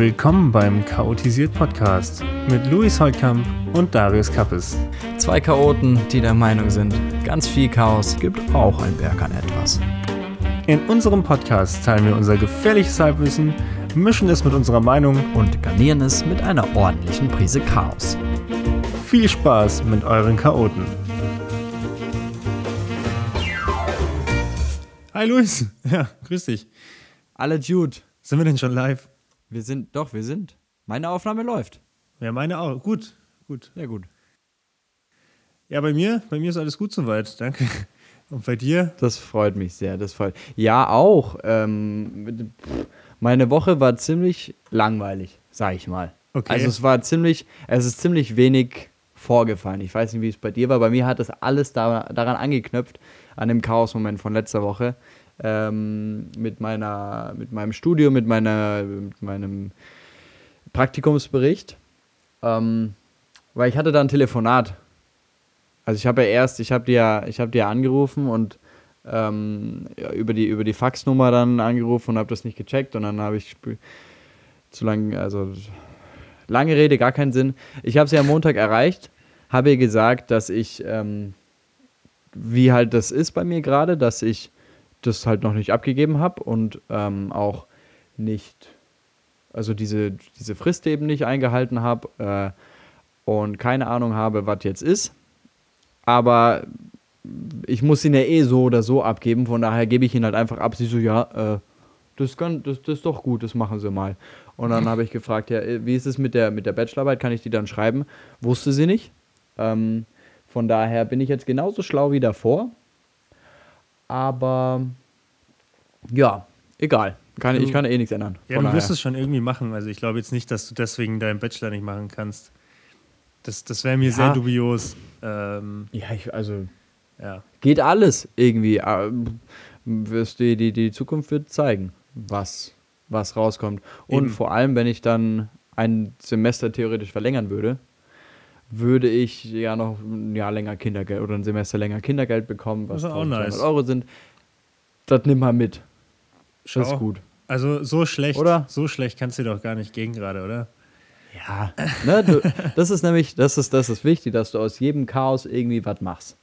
Willkommen beim Chaotisiert Podcast mit Luis Holtkamp und Darius Kappes. Zwei Chaoten, die der Meinung sind, ganz viel Chaos gibt auch ein Berg an etwas. In unserem Podcast teilen wir unser gefährliches Halbwissen, mischen es mit unserer Meinung Und garnieren es mit einer ordentlichen Prise Chaos. viel Spaß mit euren Chaoten. Hi Luis, ja, grüß dich. Alle Jude. Sind wir denn schon live? Wir sind, doch, wir sind. Meine Aufnahme läuft. Ja, meine auch. Gut, gut. Ja, gut. Ja, bei mir, bei mir ist alles gut soweit, danke. Und bei dir? Das freut mich sehr, das freut. Ja, auch. Ähm, meine Woche war ziemlich langweilig, sag ich mal. Okay. Also es war ziemlich, es ist ziemlich wenig vorgefallen. Ich weiß nicht, wie es bei dir war. Bei mir hat das alles da, daran angeknüpft, an dem Chaos-Moment von letzter Woche. Ähm, mit, meiner, mit meinem Studium, mit, meiner, mit meinem Praktikumsbericht. Ähm, weil ich hatte da ein Telefonat. Also ich habe ja erst, ich habe dir, ich habe dir angerufen und ähm, ja, über die über die Faxnummer dann angerufen und habe das nicht gecheckt und dann habe ich zu lange, also lange Rede, gar keinen Sinn. Ich habe sie am Montag erreicht, habe ihr gesagt, dass ich, ähm, wie halt das ist bei mir gerade, dass ich das halt noch nicht abgegeben habe und ähm, auch nicht, also diese, diese Frist eben nicht eingehalten habe äh, und keine Ahnung habe, was jetzt ist. Aber ich muss ihn ja eh so oder so abgeben, von daher gebe ich ihn halt einfach ab. Sie so, ja, äh, das, kann, das, das ist doch gut, das machen sie mal. Und dann habe ich gefragt, ja, äh, wie ist es mit der, mit der Bachelorarbeit, kann ich die dann schreiben? Wusste sie nicht. Ähm, von daher bin ich jetzt genauso schlau wie davor. Aber ja, egal. Kann, ich Du- kann eh nichts ändern. Ja, du wirst es schon irgendwie machen. Also ich glaube jetzt nicht, dass du deswegen deinen Bachelor nicht machen kannst. Das, das wäre mir Ja. sehr dubios. Ähm, Ja, ich, also ja. geht alles irgendwie. Ähm, wirst die, die, die Zukunft wird zeigen, was, was rauskommt. Und Eben. vor allem, wenn ich dann ein Semester theoretisch verlängern würde, würde ich ja noch ein Jahr länger Kindergeld oder ein Semester länger Kindergeld bekommen, was Das auch 1200 nice. Euro sind. Das nimm mal mit. Schau. Das ist gut. Also so schlecht, Oder? so schlecht kannst du dir doch gar nicht gehen gerade, oder? Ja, ne, du, das ist nämlich, das ist, das ist wichtig, dass du aus jedem Chaos irgendwie was machst.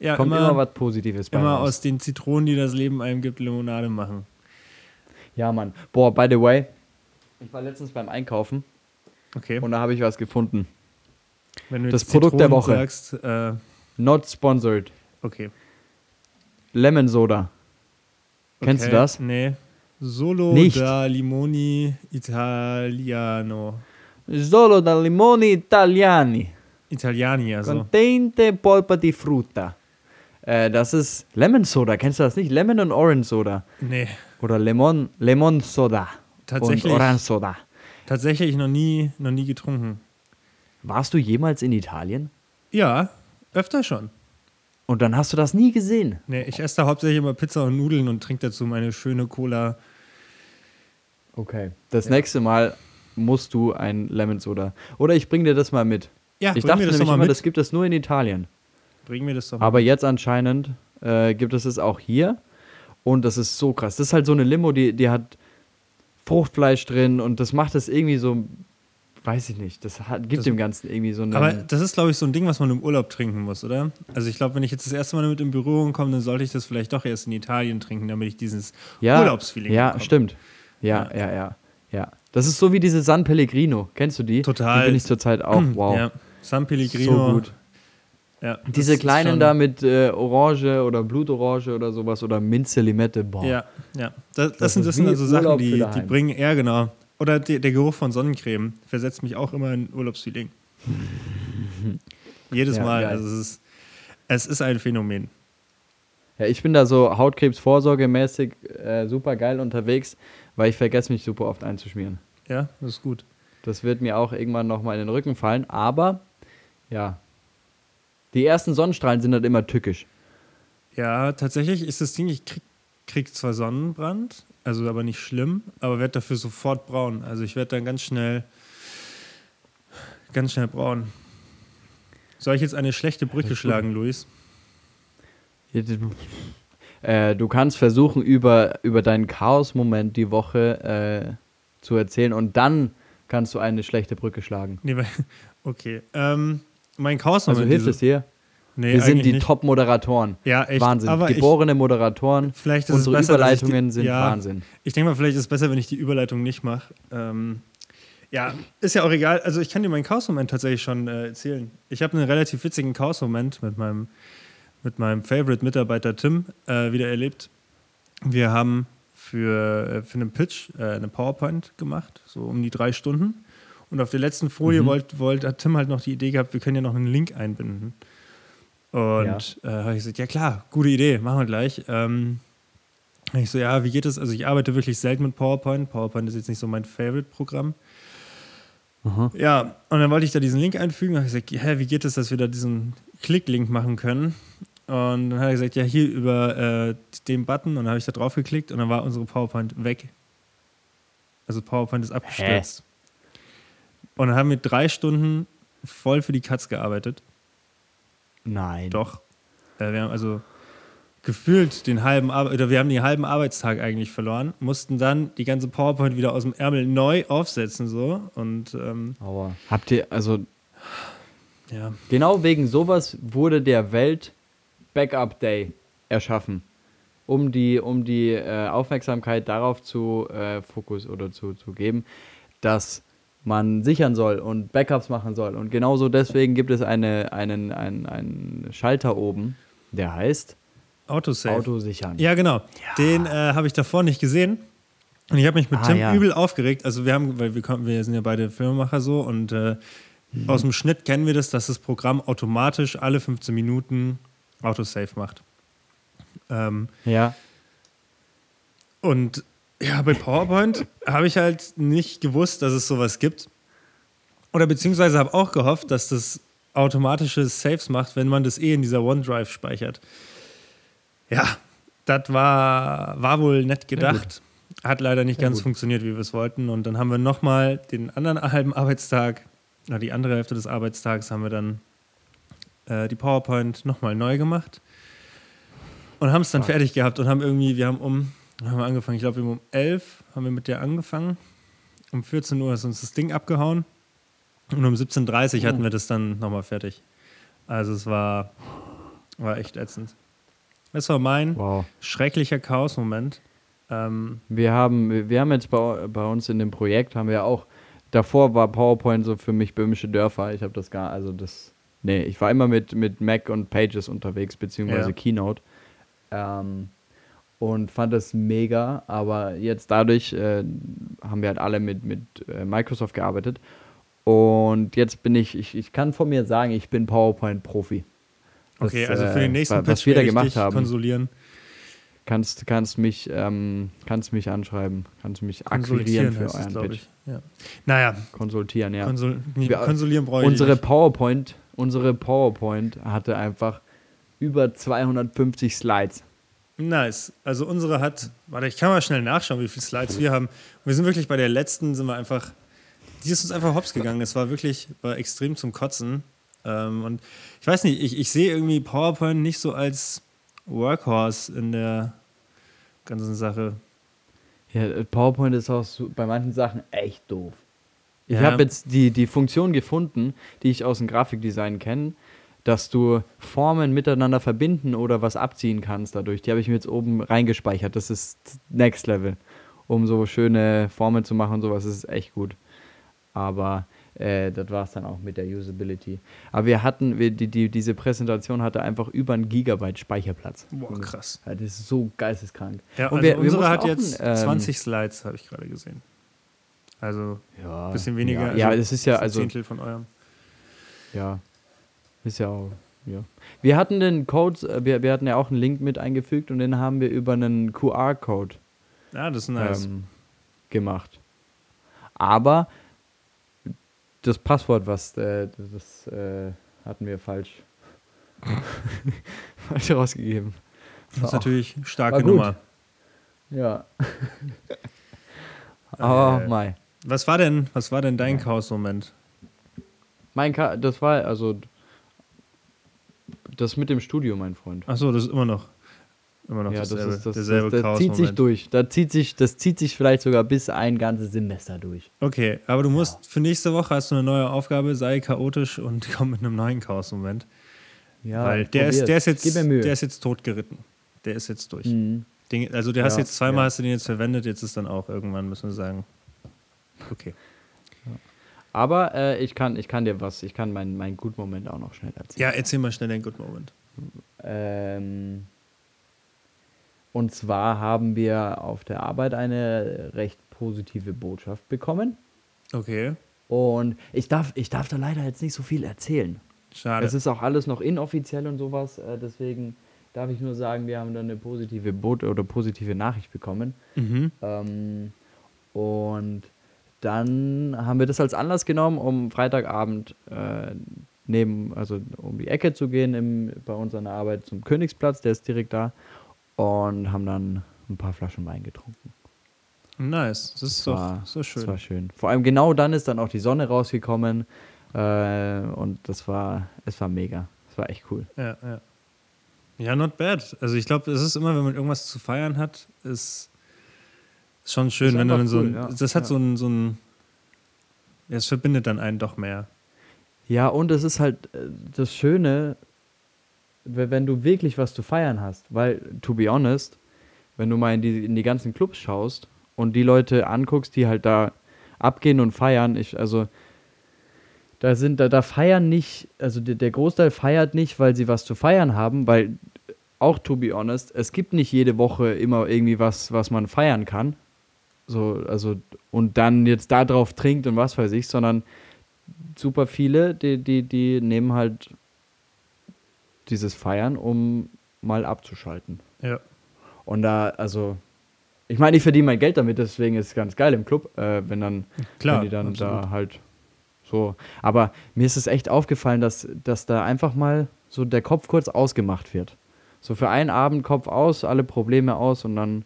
Ja, Kommt immer, immer, was Positives bei immer raus. aus den Zitronen, die das Leben einem gibt, Limonade machen. Ja, Mann. Boah, by the way, ich war letztens beim Einkaufen Okay. und da habe ich was gefunden. Wenn du das Produkt der Zitronen Woche. sagst, äh, Not sponsored. okay. Lemon Soda. Kennst du Okay. das? Nee. Solo Nicht. da Limoni Italiano. Solo da limoni italiani. Italiani, also. Contente polpa di frutta. Äh, das ist Lemon Soda. Kennst du das nicht? Lemon und Orange Soda. Nee. Oder Lemon, Lemon Soda. Tatsächlich, Und Orange Soda. tatsächlich noch nie, noch nie getrunken. Warst du jemals in Italien? Ja, öfter schon. Und dann hast du das nie gesehen. Nee, ich esse da hauptsächlich immer Pizza und Nudeln und trinke dazu meine schöne Cola. Okay. Das nächste Mal musst du ein Lemon Soda. Oder ich bring dir das mal mit. Ja, ich bring dachte mir das nämlich mal immer, mit. das gibt es nur in Italien. Bring mir das doch mal Aber jetzt anscheinend äh, gibt es es auch hier. Und das ist so krass. Das ist halt so eine Limo, die, die hat Fruchtfleisch drin und das macht es irgendwie so, weiß ich nicht, das hat, gibt Das- dem Ganzen irgendwie so eine. Aber das ist, glaube ich, so ein Ding, was man im Urlaub trinken muss, oder? Also ich glaube, wenn ich jetzt das erste Mal damit in Berührung komme, dann sollte ich das vielleicht doch erst in Italien trinken, damit ich dieses ja, Urlaubsfeeling Ja, bekomme. stimmt. Ja, ja, ja, ja. Das ist so wie diese San Pellegrino. Kennst du die? Total. Die bin ich zurzeit auch. Wow. Ja, San Pellegrino. So gut. Ja, Diese kleinen da mit äh, Orange oder Blutorange oder sowas oder Minze, Limette. Boah. Ja, ja. Das, das, Das sind, das sind also Sachen, die, die bringen, ja genau. Oder die, der Geruch von Sonnencreme versetzt mich auch immer in Urlaubsfeeling. Jedes Ja, Mal. geil. Also es ist, es ist ein Phänomen. Ja, ich bin da so Hautkrebsvorsorgemäßig äh, super geil unterwegs, weil ich vergesse mich super oft einzuschmieren. Ja, das ist gut. Das wird mir auch irgendwann nochmal in den Rücken fallen, aber ja. Die ersten Sonnenstrahlen sind halt immer tückisch. Ja, tatsächlich ist das Ding, ich krieg, krieg zwar Sonnenbrand, also aber nicht schlimm, aber werde dafür sofort braun. Also ich werde dann ganz schnell, ganz schnell braun. Soll ich jetzt eine schlechte Brücke schlagen, Luis? Äh, du kannst versuchen, über, über deinen Chaos-Moment die Woche äh, zu erzählen und dann kannst du eine schlechte Brücke schlagen. Nee, okay. Ähm, mein Also Chaos-Moment. hilft diese- es dir? Nee, Wir sind die. Top-Moderatoren. Ja, echt. Wahnsinn. Aber ich, Geborene Moderatoren. vielleicht ist Unsere es besser, ich die- Überleitungen sind ja, Wahnsinn. Ich denke mal, vielleicht ist es besser, wenn ich die Überleitung nicht mache. Ähm, ja, ist ja auch egal. Also ich kann dir meinen Chaos-Moment tatsächlich schon äh, erzählen. Ich habe einen relativ witzigen Chaos-Moment mit meinem, mit meinem Favorite-Mitarbeiter Tim äh, wieder erlebt. Wir haben für, äh, für einen Pitch äh, eine PowerPoint gemacht, so um die drei Stunden. Und auf der letzten Folie Mhm. wollt, wollt, hat Tim halt noch die Idee gehabt, wir können ja noch einen Link einbinden. Und äh, habe ich gesagt, ja klar, gute Idee, machen wir gleich. Ähm, ich so, ja, wie geht es? Also ich arbeite wirklich selten mit PowerPoint. PowerPoint ist jetzt nicht so mein Favorite-Programm. Ja, und dann wollte ich da diesen Link einfügen. Da habe ich gesagt, hä, wie geht es, dass wir da diesen Klick-Link machen können? Und dann hat er gesagt, ja, hier über äh, den Button. Und dann habe ich da drauf geklickt und dann war unsere PowerPoint weg. Also PowerPoint ist abgestürzt. Und dann haben wir drei Stunden voll für die Katz gearbeitet. Nein. Doch. Äh, wir haben also gefühlt den halben Ar oder wir haben den halben Arbeitstag eigentlich verloren, mussten dann die ganze PowerPoint wieder aus dem Ärmel neu aufsetzen so und ähm, Aua. Habt ihr, also ja, genau wegen sowas wurde der Welt Backup Day erschaffen. Um die, um die äh, Aufmerksamkeit darauf zu äh, Fokus oder zu, zu geben, dass man sichern soll und Backups machen soll. Und genauso deswegen gibt es eine, einen, einen, einen Schalter oben, der heißt Autosave. Auto sichern. Ja, genau. Den äh, habe ich davor nicht gesehen. Und ich habe mich mit Ah, Tim ja. übel aufgeregt. Also wir haben, weil wir, wir sind ja beide Filmemacher so und äh, Mhm. aus dem Schnitt kennen wir das, dass das Programm automatisch alle 15 Minuten Autosave macht. Ähm, Ja. Und ja, bei PowerPoint habe ich halt nicht gewusst, dass es sowas gibt. Oder beziehungsweise habe auch gehofft, dass das automatische Saves macht, wenn man das eh in dieser OneDrive speichert. Ja, das war, war wohl nett gedacht. Hat leider nicht Ja, ganz gut. funktioniert, wie wir es wollten. Und dann haben wir nochmal den anderen halben Arbeitstag, na, die andere Hälfte des Arbeitstags, haben wir dann äh, die PowerPoint nochmal neu gemacht. Und haben es dann Wow. fertig gehabt und haben irgendwie, wir haben um, wann haben wir angefangen, ich glaube, um 11 haben wir mit der angefangen. Um 14 Uhr ist uns das Ding abgehauen. Und um 17.30 Uhr Oh. hatten wir das dann nochmal fertig. Also es war, war echt ätzend. Das war mein Wow. schrecklicher Chaos-Moment. Ähm, Wir haben, wir haben jetzt bei, bei uns in dem Projekt, haben wir auch, davor war PowerPoint so für mich böhmische Dörfer. Ich habe das gar, also das, nee, ich war immer mit, mit Mac und Pages unterwegs, beziehungsweise Ja. Keynote. Ähm, und fand das mega, aber jetzt dadurch äh, haben wir halt alle mit, mit äh, Microsoft gearbeitet. Und jetzt bin ich, ich, ich kann von mir sagen, ich bin PowerPoint-Profi. Okay, also für äh, den nächsten wa- was Pitch wir da gemacht haben. konsolieren. Kannst, kannst, mich, ähm, kannst mich anschreiben, kannst mich akquirieren für es, euren glaube Pitch. ich. Ja. Naja, Konsultieren, ja. Konsul nee, konsolieren brauche ich unsere. PowerPoint, unsere PowerPoint hatte einfach über 250 Slides. Nice. Also unsere hat, warte, ich kann mal schnell nachschauen, wie viele Slides wir haben. Wir sind wirklich bei der letzten, sind wir einfach, die ist uns einfach hops gegangen. Es war wirklich, war extrem zum Kotzen. Ähm, und ich weiß nicht, ich, ich sehe irgendwie PowerPoint nicht so als Workhorse in der ganzen Sache. Ja, PowerPoint ist auch so, bei manchen Sachen echt doof. Ich Ja. habe jetzt die, die Funktion gefunden, die ich aus dem Grafikdesign kenne, dass du Formen miteinander verbinden oder was abziehen kannst dadurch. Die habe ich mir jetzt oben reingespeichert. Das ist Next Level. Um so schöne Formen zu machen und sowas, das ist echt gut. Aber äh, das war es dann auch mit der Usability. Aber wir hatten, wir, die, die, diese Präsentation hatte einfach über ein Gigabyte Speicherplatz. Boah, krass. Ja, Das ist so geisteskrank. Ja, Und also wir- wir unsere mussten hat jetzt ein, ähm, 20 Slides, habe ich gerade gesehen. Also Ja, ein bisschen weniger. Ja, also ja es ist ja ein also Zehntel von eurem. ja, ist ja auch ja. Wir hatten den Code, äh, wir, wir hatten ja auch einen Link mit eingefügt und den haben wir über einen QR-Code Ja, das ist nice. ähm, gemacht. Aber das Passwort, was äh, das äh, hatten wir falsch falsch rausgegeben. das ist auch- natürlich eine starke. Nummer. Ja. Aber Äh, mei. Was war denn, was war denn dein Chaos-Moment? Mein Ka das war also das mit dem Studio, mein Freund. Achso, das ist immer noch. Immer noch ja, das dasselbe, ist das, derselbe das, das zieht sich durch. Da zieht sich, das zieht sich vielleicht sogar bis ein ganzes Semester durch. Okay, aber du musst für nächste Woche hast du eine neue Aufgabe, sei chaotisch und komm mit einem neuen Chaos-Moment. Ja, Weil der ist, probier's. der, ist jetzt, Gib mir Mühe. der ist jetzt totgeritten. Der ist jetzt durch. Mhm. Den, also der hast Ja, jetzt zweimal ja. hast du den jetzt verwendet, jetzt ist dann auch irgendwann, müssen wir sagen. Okay. Aber äh, ich, kann, ich kann dir was, ich kann meinen mein Gut-Moment auch noch schnell erzählen. Ja, erzähl mal schnell den Good Moment. Ähm, und zwar haben wir auf der Arbeit eine recht positive Botschaft bekommen. Okay. Und ich darf, ich darf da leider jetzt nicht so viel erzählen. Schade. Es ist auch alles noch inoffiziell und sowas. Äh, deswegen darf ich nur sagen, wir haben da eine positive Bot oder positive Nachricht bekommen. mhm. Ähm, und dann haben wir das als Anlass genommen, um Freitagabend äh, neben, also um die Ecke zu gehen im, bei uns an der Arbeit zum Königsplatz, der ist direkt da, und haben dann ein paar Flaschen Wein getrunken. Nice. Das ist doch war, so schön. Das war schön. Vor allem genau dann ist dann auch die Sonne rausgekommen äh, und das war, es war mega. Es war echt cool. Ja, ja. Ja, not bad. Also ich glaube, es ist immer, wenn man irgendwas zu feiern hat, ist schon schön, Ist wenn du dann so cool, ein, ja. das hat Ja. so ein, so ein, ja, es verbindet dann einen doch mehr. Ja, und es ist halt äh, das Schöne, we- wenn du wirklich was zu feiern hast. Weil, to be honest, wenn du mal in die, in die ganzen Clubs schaust und die Leute anguckst, die halt da abgehen und feiern, ich, also da sind, da, da feiern nicht, also der, der Großteil feiert nicht, weil sie was zu feiern haben, weil auch to be honest, es gibt nicht jede Woche immer irgendwie was, was man feiern kann. So, also, und dann jetzt da drauf trinkt und was weiß ich, sondern super viele, die, die, die nehmen halt dieses Feiern, um mal abzuschalten. Ja. Und da, also, ich meine, ich verdiene mein Geld damit, deswegen ist es ganz geil im Club, äh, wenn dann, Klar, wenn die dann absolut. da halt so. Aber mir ist es echt aufgefallen, dass, dass da einfach mal so der Kopf kurz ausgemacht wird. So für einen Abend Kopf aus, alle Probleme aus und dann,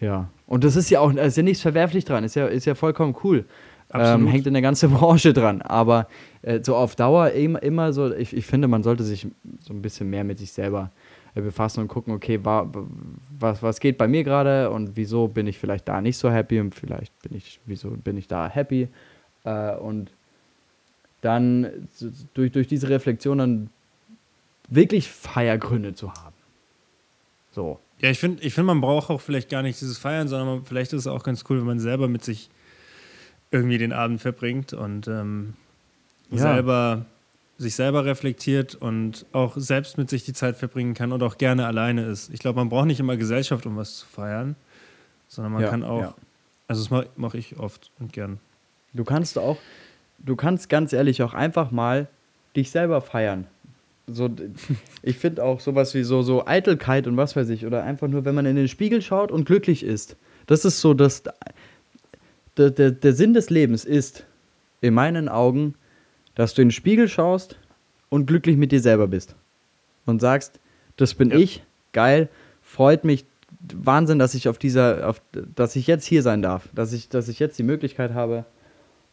ja. Und das ist ja auch, ist ja nichts verwerflich dran, ist ja, ist ja vollkommen cool. Ähm, hängt in der ganzen Branche dran. Aber äh, so auf Dauer immer, immer so, ich, ich finde, man sollte sich so ein bisschen mehr mit sich selber äh, befassen und gucken, okay, wa, was, was geht bei mir gerade und wieso bin ich vielleicht da nicht so happy und vielleicht bin ich, wieso bin ich da happy. Äh, und dann durch, durch diese Reflexion dann wirklich Feiergründe zu haben. So. Ja, ich finde, ich find, man braucht auch vielleicht gar nicht dieses Feiern, sondern man, vielleicht ist es auch ganz cool, wenn man selber mit sich irgendwie den Abend verbringt und ähm, Ja. selber sich selber reflektiert und auch selbst mit sich die Zeit verbringen kann und auch gerne alleine ist. Ich glaube, man braucht nicht immer Gesellschaft, um was zu feiern, sondern man Ja, kann auch, ja. also das mache mach ich oft und gern. Du kannst auch, du kannst ganz ehrlich auch einfach mal dich selber feiern. So, ich finde auch sowas wie so, so Eitelkeit und was weiß ich, oder einfach nur, wenn man in den Spiegel schaut und glücklich ist. Das ist so, das, der, der, der Sinn des Lebens ist, in meinen Augen, dass du in den Spiegel schaust und glücklich mit dir selber bist. Und sagst, das bin Ja. ich, geil, freut mich, Wahnsinn, dass ich auf dieser, auf, dass ich jetzt hier sein darf, dass ich, dass ich jetzt die Möglichkeit habe,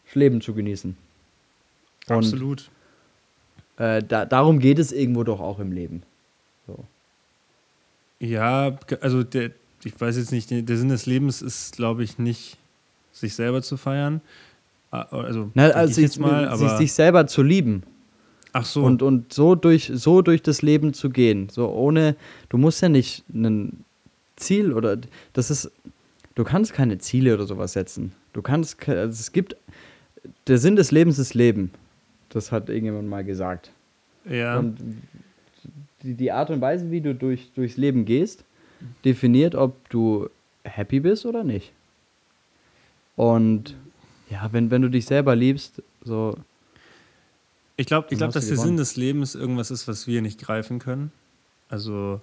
das Leben zu genießen. Und Absolut. Äh, da, darum geht es irgendwo doch auch im Leben. So. Ja, also der, ich weiß jetzt nicht, der Sinn des Lebens ist, glaube ich, nicht, sich selber zu feiern. Also, Na, also ich sich, jetzt mal, aber, sich selber zu lieben ach so, und, und so, durch, so durch das Leben zu gehen. So ohne, du musst ja nicht ein Ziel oder das ist, du kannst keine Ziele oder sowas setzen. Du kannst, also es gibt, der Sinn des Lebens ist Leben. Das hat irgendjemand mal gesagt. ja, Und die, die Art und Weise, wie du durch, durchs Leben gehst, definiert, ob du happy bist oder nicht. Und ja, wenn, wenn du dich selber liebst, so, ich glaube, ich glaub, dass der Sinn des Lebens irgendwas ist, was wir nicht greifen können. Also,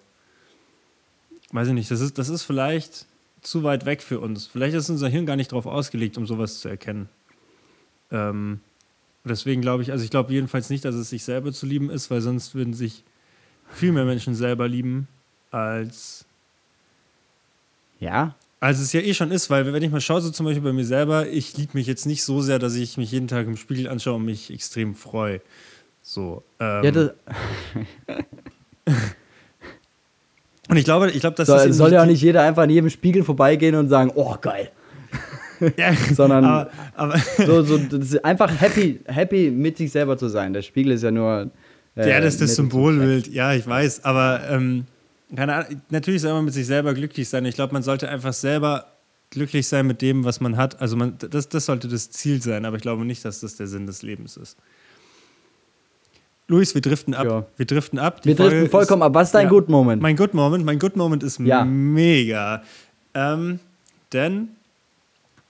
weiß ich nicht, das ist, das ist vielleicht zu weit weg für uns. Vielleicht ist unser Hirn gar nicht darauf ausgelegt, um sowas zu erkennen. Ähm, deswegen glaube ich, also ich glaube jedenfalls nicht, dass es sich selber zu lieben ist, weil sonst würden sich viel mehr Menschen selber lieben, als, ja, als es ja eh schon ist. Weil wenn ich mal schaue, so zum Beispiel bei mir selber, ich liebe mich jetzt nicht so sehr, dass ich mich jeden Tag im Spiegel anschaue und mich extrem freue. So. Ähm, ja, das, Und ich glaube, ich glaube, das So, ist eben soll ja auch nicht jeder einfach an jedem Spiegel vorbeigehen und sagen, oh geil. Ja, sondern- aber, aber So, so ist einfach happy, happy mit sich selber zu sein. Der Spiegel ist ja nur. äh, Ja, das ist das Symbolbild, ja, ich weiß. Aber ähm, Ahnung, natürlich soll man mit sich selber glücklich sein. Ich glaube, man sollte einfach selber glücklich sein mit dem, was man hat. Also man, das, das sollte das Ziel sein, aber ich glaube nicht, dass das der Sinn des Lebens ist. Luis, wir driften ab. Ja. Wir driften ab. Wir driften vollkommen ab. Was ist dein Good Moment? Mein Good Moment, mein Good Moment ist Ja. mega. Ähm, denn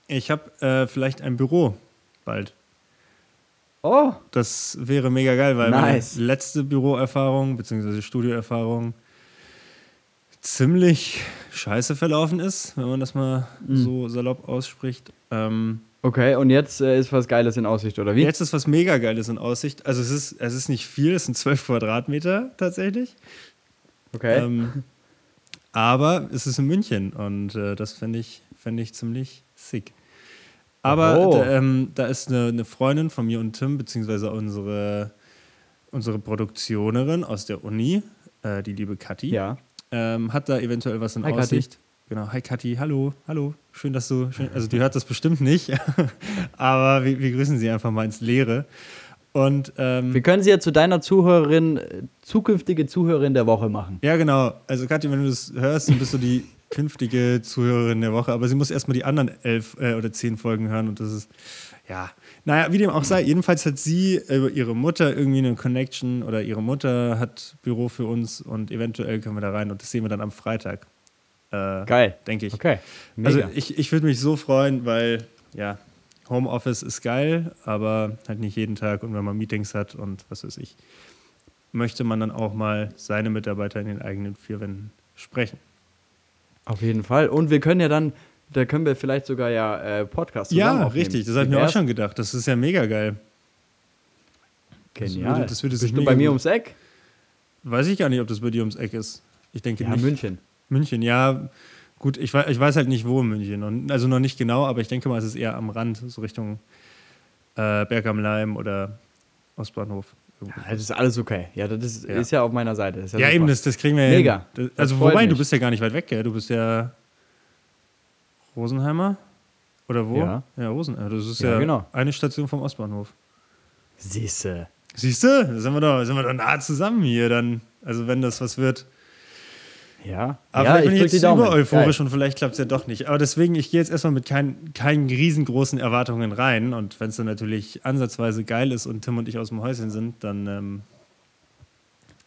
ich habe äh, vielleicht ein Büro bald. Oh, Das wäre mega geil, weil Nice. meine letzte Büroerfahrung bzw. Studioerfahrung ziemlich scheiße verlaufen ist, wenn man das mal Mhm. so salopp ausspricht. Ähm, okay. Und jetzt äh, ist was Geiles in Aussicht, oder wie? jetzt ist was mega Geiles in Aussicht. Also es ist, es ist nicht viel, es sind 12 Quadratmeter tatsächlich. Okay. Ähm, aber es ist in München und äh, das fände ich, fänd ich ziemlich sick. Aber Oh. da, ähm, da ist eine, eine Freundin von mir und Tim, beziehungsweise unsere, unsere Produktionerin aus der Uni, äh, die liebe Kathi, ja. ähm, hat da eventuell was in Hi, Kathi. Aussicht. Genau, hi Kathi, hallo, hallo, schön, dass du, schön, also die hört das bestimmt nicht, aber wir, wir grüßen sie einfach mal ins Leere. Und ähm, Wir können sie ja zu deiner Zuhörerin, äh, zukünftige Zuhörerin der Woche machen. Ja, genau. Also, Kathi, wenn du das hörst, dann bist du die künftige Zuhörerin der Woche. Aber sie muss erstmal die anderen elf äh, oder zehn Folgen hören und das ist, ja. Naja, wie dem auch sei, jedenfalls hat sie über ihre Mutter irgendwie eine Connection oder ihre Mutter hat Büro für uns und eventuell können wir da rein und das sehen wir dann am Freitag. Äh, Geil. Denke ich. Okay. Mega. Also, ich, ich würde mich so freuen, weil, ja, Homeoffice ist geil, aber halt nicht jeden Tag und wenn man Meetings hat und was weiß ich, möchte man dann auch mal seine Mitarbeiter in den eigenen vier Wänden sprechen. Auf jeden Fall. Und wir können ja dann, da können wir vielleicht sogar ja äh, Podcast zusammen Ja, richtig, das habe ich mir auch schon gedacht. Das ist ja mega geil. Das Genial. würde- das würde sich Bist du bei mir ums Eck? Weiß ich gar nicht, ob das bei dir ums Eck ist. Ich denke Ja, nicht. München. München, ja. Gut, ich weiß, ich weiß halt nicht, wo in München. Also noch nicht genau, aber ich denke mal, es ist eher am Rand, so Richtung äh, Berg am Leim oder Ostbahnhof. Ja, das ist alles okay. Ja, das ist Ja. ja, ist ja auf meiner Seite. Ja, super. eben, das, das kriegen wir ja Mega. hin. Also, wobei, du mich. bist ja gar nicht weit weg, gell? Du bist ja Rosenheimer? Oder wo? Ja. Ja, Rosenheimer. Das ist Ja, ja, genau. eine Station vom Ostbahnhof. Siehste. Siehst du? Da sind wir doch, sind wir doch nah zusammen hier dann. Also, wenn das was wird. Ja. Aber ja, vielleicht bin ich jetzt über euphorisch Geil. und vielleicht klappt es ja doch nicht. Aber deswegen, ich gehe jetzt erstmal mit kein, keinen riesengroßen Erwartungen rein. Und wenn es dann natürlich ansatzweise geil ist und Tim und ich aus dem Häuschen sind, dann ähm,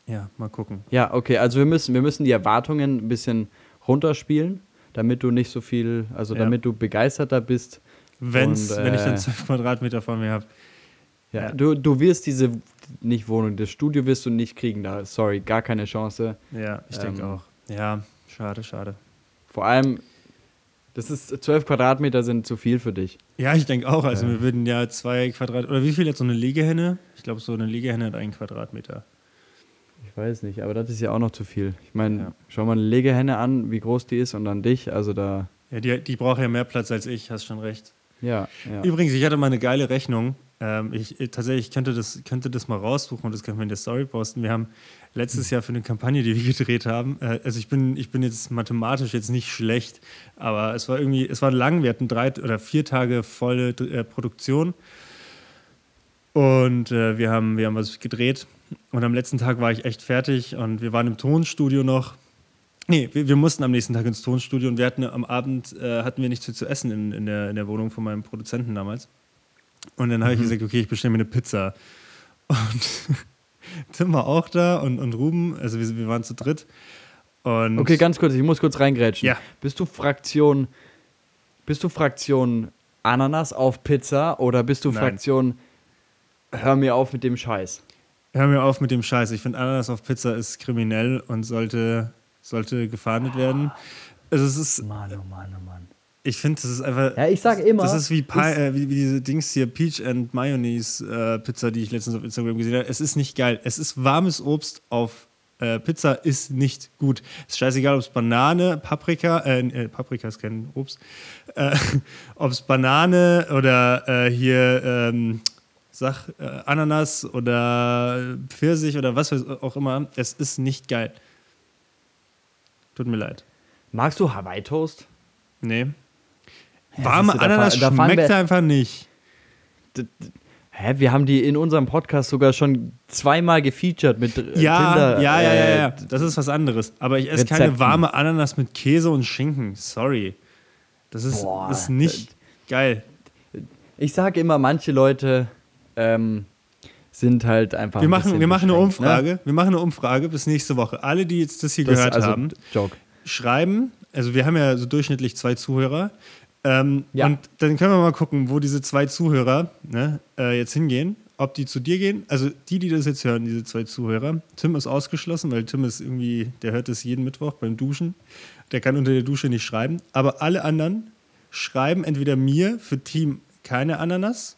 ja, mal gucken. Ja, okay. Also wir müssen, wir müssen die Erwartungen ein bisschen runterspielen, damit du nicht so viel, also Ja. damit du begeisterter bist. Wenn's, Und, wenn ich dann äh, 12 Quadratmeter vor mir habe. Ja, Ja. Du, du wirst diese, nicht Wohnung, das Studio wirst du nicht kriegen da. Sorry, gar keine Chance. Ja, ich denke Ähm, auch. Ja, schade, schade. Vor allem, das ist 12 Quadratmeter sind zu viel für dich. Ja, ich denke auch. Also, Ja. wir würden ja zwei Quadrat. Oder wie viel hat so eine Legehenne? Ich glaube, so eine Legehenne hat einen Quadratmeter. Ich weiß nicht, aber das ist ja auch noch zu viel. Ich meine, Ja. schau mal eine Legehenne an, wie groß die ist und dann dich. Also da, Ja, die, die braucht ja mehr Platz als ich, hast schon recht. ja, ja. Übrigens, ich hatte mal eine geile Rechnung. Ähm, ich, ich- tatsächlich ich könnte das, könnte das mal raussuchen und das können wir in der Story posten. Wir haben letztes Jahr für eine Kampagne, die wir gedreht haben, äh, also ich bin, ich bin jetzt mathematisch jetzt nicht schlecht, aber es war irgendwie, es war lang, wir hatten drei oder vier Tage volle äh, Produktion und äh, wir, haben, wir haben was gedreht und am letzten Tag war ich echt fertig und wir waren im Tonstudio noch. Nee, wir, wir mussten am nächsten Tag ins Tonstudio und wir hatten am Abend äh, hatten wir nichts zu essen in, in, der, in der Wohnung von meinem Produzenten damals. Und dann habe ich gesagt, okay, ich bestelle mir eine Pizza. Und Tim war auch da und, und Ruben, also wir, wir waren zu dritt. Und Okay, ganz kurz, ich muss kurz reingrätschen. Ja. Bist du Fraktion, bist du Fraktion Ananas auf Pizza oder bist du Nein. Fraktion Hör mir auf mit dem Scheiß? hör mir auf mit dem Scheiß. Ich finde, Ananas auf Pizza ist kriminell und sollte, sollte gefahndet werden. Also es ist, Mann, oh Mann, oh Mann. Ich finde, das ist einfach. Ja, ich sag immer. Das ist wie, Pi ist- äh, wie, wie diese Dings hier, Peach and Mayonnaise äh, Pizza, die ich letztens auf Instagram gesehen habe. Es ist nicht geil. Es ist warmes Obst auf äh, Pizza, ist nicht gut. Ist scheißegal, ob es Banane, Paprika, äh, äh, Paprika ist kein Obst, äh, ob es Banane oder äh, hier, ähm, sag, Ananas oder Pfirsich oder was auch immer. Es ist nicht geil. Tut mir leid. Magst du Hawaii Toast? Nee. Ja, Warme siehst du, da Ananas da fahren schmeckt wir- einfach nicht. Hä, wir haben die in unserem Podcast sogar schon zweimal gefeatured mit äh, Ja, Tinder. ja, ja, ja, äh, ja. Das ist was anderes. Aber ich esse keine warme Ananas mit Käse und Schinken. Sorry. Das ist, Boah, ist nicht geil. Ich sage immer, manche Leute ähm, sind halt einfach. Wir ein machen, wir machen eine ne? Umfrage. Wir machen eine Umfrage bis nächste Woche. Alle, die jetzt das hier Das, gehört also, haben, Joke. schreiben. Also wir haben ja so durchschnittlich zwei Zuhörer. Ähm, Ja. Und dann können wir mal gucken, wo diese zwei Zuhörer ne, äh, jetzt hingehen. Ob die zu dir gehen. Also die, die das jetzt hören, diese zwei Zuhörer. Tim ist ausgeschlossen, weil Tim ist irgendwie, der hört das jeden Mittwoch beim Duschen. Der kann unter der Dusche nicht schreiben. Aber alle anderen schreiben entweder mir für Team keine Ananas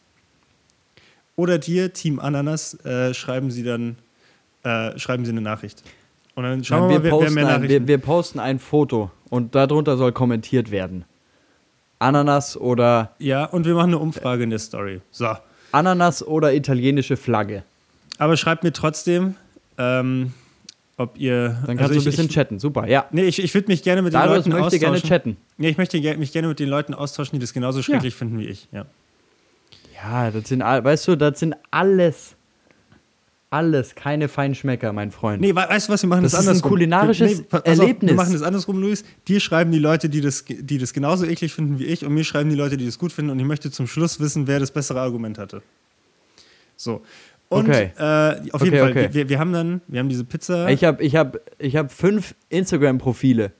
oder dir, Team Ananas, äh, schreiben sie dann äh, schreiben sie eine Nachricht. Und dann schauen Nein, wir mal, wer, wer mehr ein, Nachrichten wir, wir posten ein Foto und darunter soll kommentiert werden. Ananas oder Ja, und wir machen eine Umfrage in der Story. So. Ananas oder italienische Flagge. Aber schreibt mir trotzdem, ähm, ob ihr. Dann kannst also du ein ich, bisschen ich, chatten. Super, ja. Nee, ich, ich würde mich gerne mit den Leuten möchte austauschen. gerne chatten. Nee, ich möchte mich gerne mit den Leuten austauschen, die das genauso schrecklich finden wie ich. Ja. Ja, das sind, weißt du, das sind alles, alles keine Feinschmecker, mein Freund. Nee, we- weißt du was, wir machen das, Das ist ein andersrum. kulinarisches wir, pass auf, Erlebnis. wir machen das andersrum, Luis. Dir schreiben die Leute, die das, die das genauso eklig finden wie ich, und mir schreiben die Leute, die das gut finden, und ich möchte zum Schluss wissen, wer das bessere Argument hatte. So. Und Okay. äh, auf Okay, jeden Fall, okay. wir, wir haben dann, wir haben diese Pizza. Ich habe ich hab, ich hab fünf Instagram-Profile.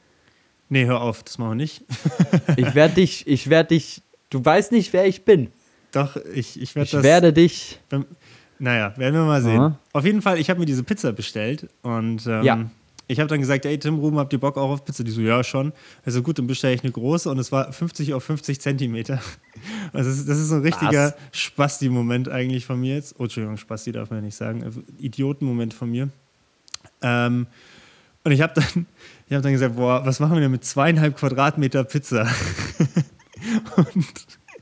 nee, hör auf, das machen wir nicht. Ich werde dich, ich werde dich, du weißt nicht, wer ich bin. Doch, ich, ich werde Ich das. werde dich, Beim- Naja, werden wir mal sehen. Aha. Auf jeden Fall, ich habe mir diese Pizza bestellt und ähm, Ja. ich habe dann gesagt, ey Tim, Ruben, habt ihr Bock auch auf Pizza? Die so, ja, schon. Also gut, dann bestelle ich eine große und es war 50 auf 50 Zentimeter. Also das ist, das ist ein richtiger Spasti-Moment eigentlich von mir jetzt. Oh, Entschuldigung, Spasti darf man ja nicht sagen. Also, Idioten-Moment von mir. Ähm, und ich habe dann, ich hab dann gesagt, boah, was machen wir denn mit zweieinhalb Quadratmeter Pizza? und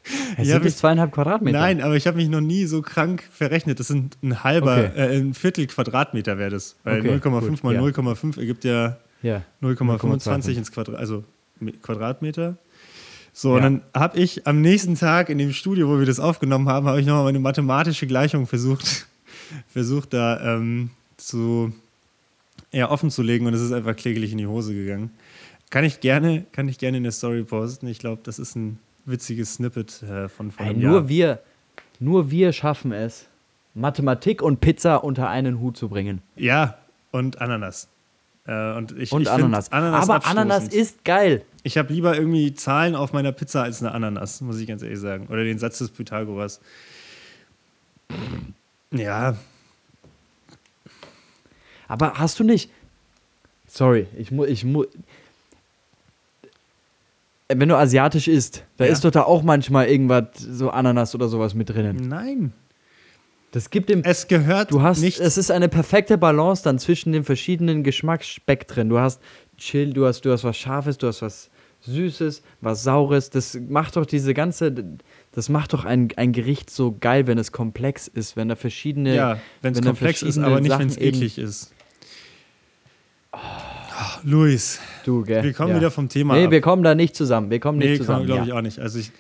es ich sind nicht zweieinhalb Quadratmeter. Nein, aber ich habe mich noch nie so krank verrechnet. Das sind ein halber, Okay. äh, ein Viertel Quadratmeter wäre das. Weil Okay, 0,5 gut, mal ja. 0,5 ergibt ja Ja. 0,25 ins Quadrat, also Quadratmeter. So, Ja. und dann habe ich am nächsten Tag in dem Studio, wo wir das aufgenommen haben, habe ich nochmal meine mathematische Gleichung versucht, versucht da ähm, zu ja, offen zu legen und es ist einfach kläglich in die Hose gegangen. Kann ich gerne, kann ich gerne in der Story posten. Ich glaube, das ist ein witziges Snippet äh, von, von Ey, nur wir, nur wir schaffen es, Mathematik und Pizza unter einen Hut zu bringen. Ja, und Ananas. Äh, und ich, Und ich Ananas. Ananas Aber. Ananas ist geil. Ich habe lieber irgendwie Zahlen auf meiner Pizza als eine Ananas, muss ich ganz ehrlich sagen. Oder den Satz des Pythagoras. Ja, Aber hast du nicht. Sorry, ich muss. Ich mu wenn du asiatisch isst, da Ja. ist doch da auch manchmal irgendwas, so Ananas oder sowas mit drinnen. nein. Das gibt dem. Es gehört Du hast, nicht. es ist eine perfekte Balance dann zwischen den verschiedenen Geschmacksspektren. Du hast Chill, du hast, du hast was Scharfes, du hast was Süßes, was Saures. Das macht doch diese ganze, das macht doch ein, ein Gericht so geil, wenn es komplex ist, wenn da verschiedene. ja, wenn es komplex ist, aber nicht, wenn es eklig ist. Oh, Luis, Du, gell? wir kommen ja. wieder vom Thema Nee, ab. wir kommen da nicht zusammen. Wir kommen nicht Nee, zusammen. glaube ja. ich auch nicht. Also ich,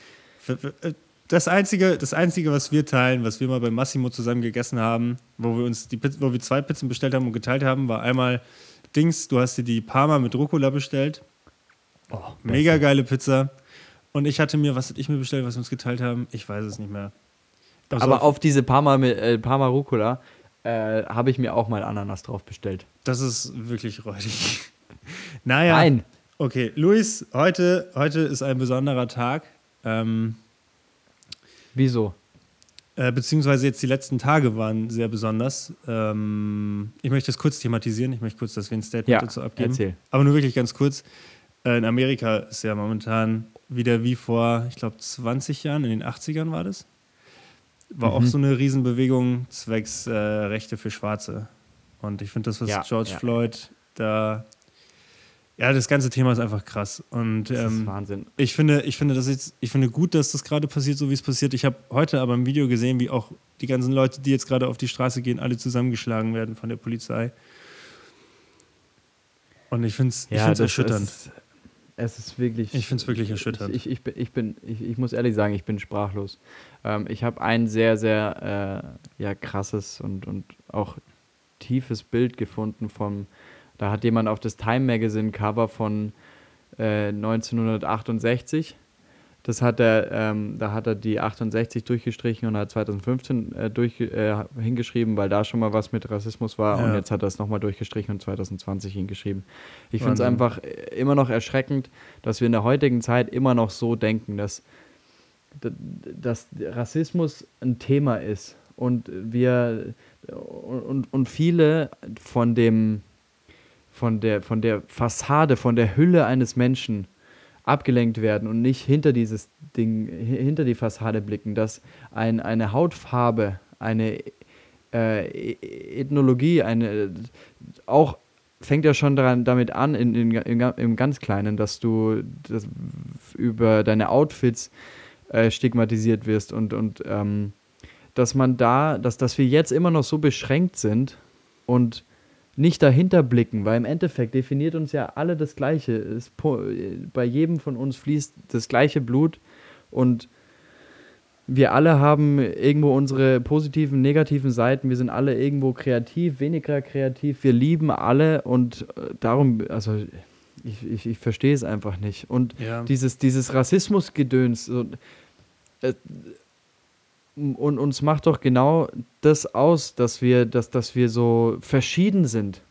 äh, das einzige, das einzige, was wir teilen, was wir mal bei Massimo zusammen gegessen haben, wo wir uns die Pizza, wo wir zwei Pizzen bestellt haben und geteilt haben, war einmal Dings. Du hast dir die Parma mit Rucola bestellt. Oh, Mega geile Pizza. Und ich hatte mir, was hatte ich mir bestellt, was wir uns geteilt haben? Ich weiß es nicht mehr. Also Aber auf diese Parma, äh, Parma Rucola äh, habe ich mir auch mal Ananas drauf bestellt. Das ist wirklich räudig. Naja. Nein. Okay, Luis, heute, heute ist ein besonderer Tag. Ähm, Wieso? Äh, beziehungsweise jetzt die letzten Tage waren sehr besonders. Ähm, ich möchte es kurz thematisieren. Ich möchte kurz, dass wir ein Statement Ja, dazu abgeben. erzähl. Aber nur wirklich ganz kurz. Äh, in Amerika ist ja momentan wieder wie vor, ich glaube, 20 Jahren, in den 80ern war das. War auch Mhm. so eine Riesenbewegung zwecks äh, Rechte für Schwarze. Und ich finde das, was Ja, George ja. Floyd da. Ja, das ganze Thema ist einfach krass. Und Das ist ähm, Wahnsinn. ich finde, ich finde das jetzt, ich finde gut, dass das gerade passiert, so wie es passiert. Ich habe heute aber im Video gesehen, wie auch die ganzen Leute, die jetzt gerade auf die Straße gehen, alle zusammengeschlagen werden von der Polizei. Und ich finde es Ja, erschütternd. Ist, es ist wirklich. Ich find's wirklich erschütternd. Ich, ich, ich, bin ich, ich muss ehrlich sagen, ich bin sprachlos. Ähm, ich habe ein sehr, sehr äh, ja, krasses und, und auch tiefes Bild gefunden vom. Da hat jemand auf das Time Magazine Cover von äh, 1968 das hat er, ähm, da hat er die 68 durchgestrichen und hat 2015 äh, durch, äh, hingeschrieben, weil da schon mal was mit Rassismus war Ja. und jetzt hat er es nochmal durchgestrichen und 2020 hingeschrieben. Ich finde es einfach äh, immer noch erschreckend, dass wir in der heutigen Zeit immer noch so denken, dass, dass Rassismus ein Thema ist und wir und, und viele von dem von der von der Fassade, von der Hülle eines Menschen abgelenkt werden und nicht hinter dieses Ding, hi- hinter die Fassade blicken, dass ein, eine Hautfarbe, eine äh, E- Ethnologie, eine auch fängt ja schon daran, damit an, in, in, in, im ganz Kleinen, dass du das über deine Outfits äh, stigmatisiert wirst und, und ähm, dass man da, dass, dass wir jetzt immer noch so beschränkt sind und nicht dahinter blicken, weil im Endeffekt definiert uns ja alle das Gleiche. Es, bei jedem von uns fließt das gleiche Blut und wir alle haben irgendwo unsere positiven, negativen Seiten. Wir sind alle irgendwo kreativ, weniger kreativ. Wir lieben alle und äh, darum, also ich, ich, ich verstehe es einfach nicht. Und Ja. dieses, dieses Rassismusgedöns, so, äh, und uns macht doch genau das aus, dass wir, dass, dass wir so verschieden sind.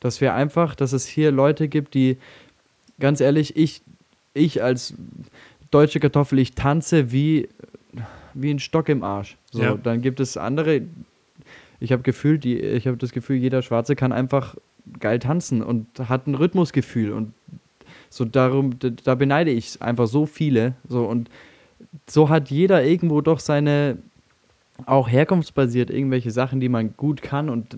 Dass wir einfach, dass es hier Leute gibt, die, ganz ehrlich, ich, ich als deutsche Kartoffel, ich tanze wie, wie ein Stock im Arsch. So, Ja. dann gibt es andere, ich habe gefühlt, die, ich habe das Gefühl, jeder Schwarze kann einfach geil tanzen und hat ein Rhythmusgefühl und so darum, da, da beneide ich einfach so viele. So und so hat jeder irgendwo doch seine auch herkunftsbasiert irgendwelche Sachen, die man gut kann und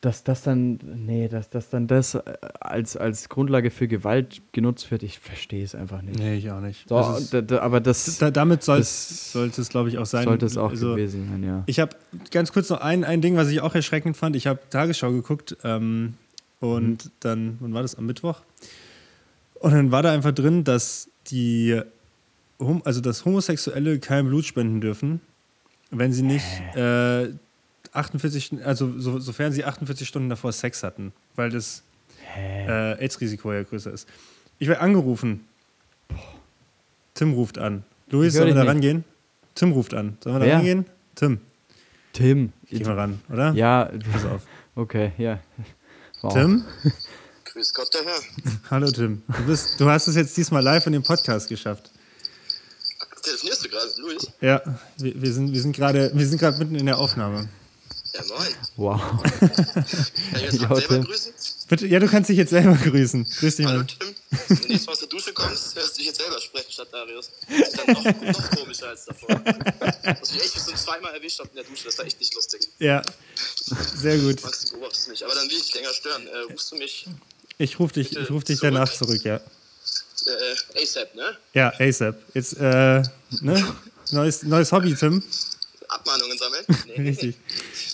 dass das dann, nee, dass, dass dann das äh, als, als Grundlage für Gewalt genutzt wird, ich verstehe es einfach nicht. Nee, ich auch nicht. So, Das ist- aber das da, damit soll das sollte es, glaube ich, auch sein. sollte es auch Also, gewesen sein, ja. Ich habe ganz kurz noch ein, ein Ding, was ich auch erschreckend fand. Ich habe Tagesschau geguckt ähm, und Mhm. dann, wann war das? Am Mittwoch. Und dann war da einfach drin, dass die, also dass Homosexuelle kein Blut spenden dürfen, wenn sie nicht äh, 48, Stunden- also so, sofern sie 48 Stunden davor Sex hatten, weil das äh, AIDS-Risiko ja größer ist. Ich werde angerufen. Tim ruft an. Luis, Ich sollen wir da nicht. rangehen? Tim ruft an. Sollen wir da Wer? rangehen? Tim, Tim. geh mal ran, oder? Ja, Pass auf. okay, ja. Wow. Tim? Grüß Gott, der Herr. Hallo Tim. Du, bist, du hast es jetzt diesmal live in dem Podcast geschafft. Du gerade, Luis? Ja, wir, wir sind, wir sind gerade wir sind gerade mitten in der Aufnahme. Ja, moin. Wow. Kann ich jetzt selber Tim. grüßen? Bitte, ja, du kannst dich jetzt selber grüßen. Grüß dich Hallo mal. Tim. Wenn du nächstes Mal aus der Dusche kommst, hörst du dich jetzt selber sprechen statt Darius. Das ist dann noch, noch komischer als davor. Was mich echt so zweimal erwischt hat in der Dusche, das war echt nicht lustig. Ja, sehr gut. Max, du beobachtest mich. Aber dann will ich dich länger stören. Äh, rufst du mich Ich rufe dich, ich ruf dich danach zurück, ja. Äh, ASAP, ne? Ja, ASAP. Jetzt, äh, ne? Neues, neues Hobby, Tim. Abmahnungen sammeln? Nee. Richtig.